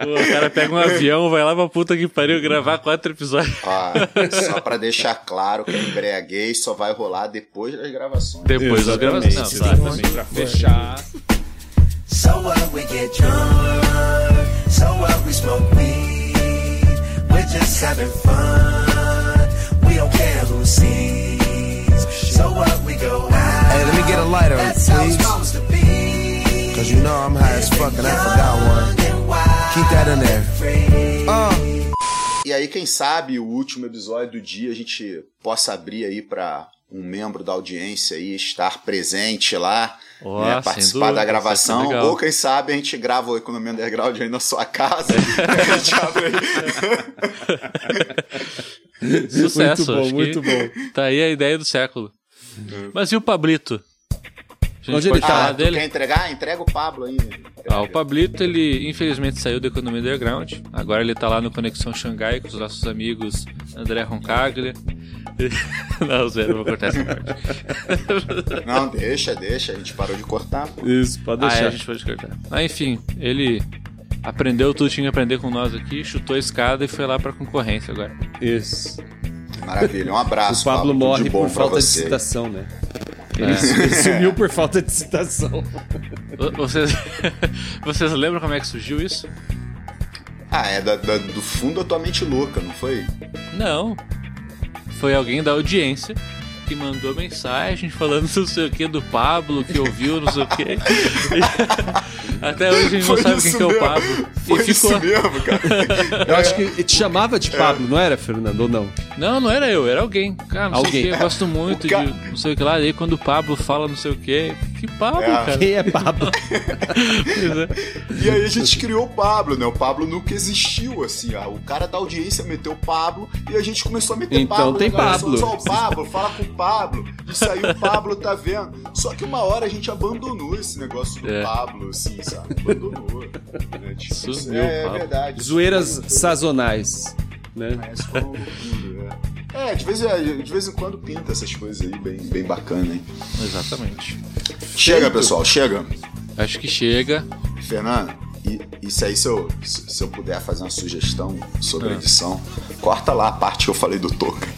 O cara pega um avião, vai lá pra puta que pariu gravar quatro episódios. Ó, só pra deixar claro que a embriaguez só vai rolar depois das gravações. Depois das gravações. Não, claro. exatamente, pra fechar. So what we get drunk, so what we smoke weed. We're just having fun. We don't care who sees. So what we go out. Hey, let me get a lighter, That's how it's please. supposed to be. Cause you know I'm high as fuck and I forgot one. Keep that in there. free. Uh. E aí, quem sabe, o último episódio do dia a gente possa abrir aí pra um membro da audiência aí estar presente lá, Ó, né, participar dúvida, da gravação. é. Ou quem sabe a gente grava o Economia Underground aí na sua casa. a gente abre aí. Sucesso. Muito bom, acho que muito bom. Tá aí a ideia do século. Mas e o Pablito? Onde ele tá? Ah, dele? quer entregar? Entrega o Pablo aí. Ah, o Pablito, ele infelizmente saiu da economia underground. Agora ele tá lá no Conexão Xangai com os nossos amigos André Roncaglia. Não, Zé, não vou cortar essa parte. Não, deixa, deixa. A gente parou de cortar. pô. Isso, pode Ah, é, deixar. a gente pode cortar. Ah, enfim, ele aprendeu tudo que tinha que aprender com nós aqui, chutou a escada e foi lá pra concorrência agora. Isso. Maravilha. Um abraço. O Pablo tudo morre de por falta de você. citação, né? Ele, ele sumiu por falta de citação. Vo- Vocês, vocês lembram como é que surgiu isso? Ah, é da- da- do fundo da tua mente louca, não foi? Não. Foi alguém da audiência que mandou mensagem falando não sei o que do Pablo, que ouviu, não sei o que. Até hoje a gente não Foi sabe quem que é o. Pablo. Foi e ficou. isso mesmo, cara. Eu acho que ele te chamava de Pablo, não era, Fernando? Ou não? Não, não era eu, era alguém. Cara, não sei Alguém. o que, eu gosto muito ca- de não sei o que lá. Daí quando o Pablo fala não sei o que, que Pablo, É. cara? Quem é Pablo? É. E aí a gente criou o Pablo, né? O Pablo nunca existiu, assim. ó. O cara da audiência meteu o Pablo e a gente começou a meter Então Pablo. tem né, galera? Pablo. Só o Pablo, fala com o Pablo. Isso aí o Pablo tá vendo. Só que uma hora a gente abandonou esse negócio do É. Pablo, assim, sabe? Abandonou. né? Tipo, isso Sumiu é, Pablo. verdade. Zoeiras sazonais, né? Mas loucura, é. É, de vez, em- de vez em quando pinta essas coisas aí, bem, bem bacana, hein? Exatamente. Chega, pessoal, chega. Acho que chega. Fernando, e, isso aí, se eu, se se eu puder fazer uma sugestão sobre Ah. a edição, corta lá a parte que eu falei do Toca.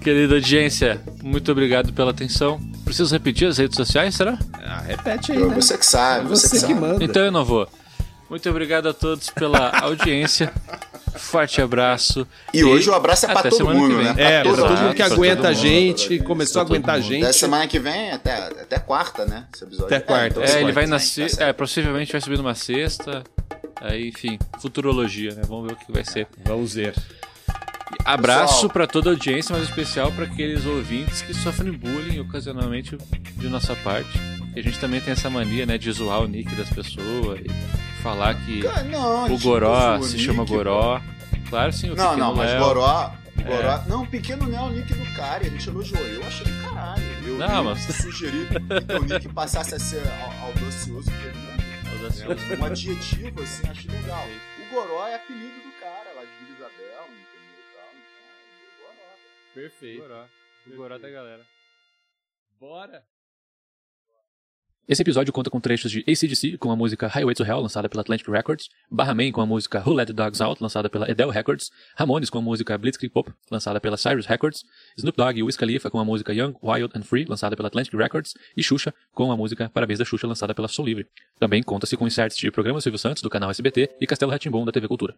Querida audiência, muito obrigado pela atenção. Preciso repetir as redes sociais, será? Ah, repete aí, né? Você que sabe, você, Você que, que sabe. manda. Então eu não vou. Muito obrigado a todos pela audiência. Forte abraço. E hoje o abraço é pra até todo semana que mundo, né? É, pra todo todo mundo. que aguenta todo a mundo. gente, começou a todo aguentar a gente. Até semana que vem, até, até quarta, né? Esse episódio. Até quarta. então É, semana ele vai tá se... certo. É, possivelmente vai subir numa sexta. Aí, enfim, futurologia, né? Vamos ver o que vai ser. Vamos ver. Abraço pra toda a audiência, mas em especial pra aqueles ouvintes que sofrem bullying ocasionalmente de nossa parte. E a gente também tem essa mania, né, de zoar o nick das pessoas e falar que não, o Goró não se chama. Goró. Claro, sim, o Não, não, mas Léo. Goró. o Goró Não, o pequeno não é o nick do cara, gente elogiou. Eu achei do caralho. Eu, Não, eu mas- sugeri que o nick passasse a ser au- audacioso, Fernando. Audacioso. Um adjetivo, assim, achei legal. O Goró é apelido do cara lá de Vila Isabel, entendeu? e tal, então, Goró. Perfeito. Goró. O Goró da galera. Bora. Esse episódio conta com trechos de ACDC com a música Highway to Hell, lançada pela Atlantic Records, Barra Man com a música Who Let the Dogs Out, lançada pela Edel Records, Ramones com a música Blitzkrieg Pop, lançada pela Cyrus Records, Snoop Dogg e Wiz Khalifa com a música Young, Wild and Free, lançada pela Atlantic Records, e Xuxa com a música Parabéns da Xuxa, lançada pela Soul Livre. Também conta-se com inserts de programa Silvio Santos, do canal SBT, e Castelo Ratimbom, da TV Cultura.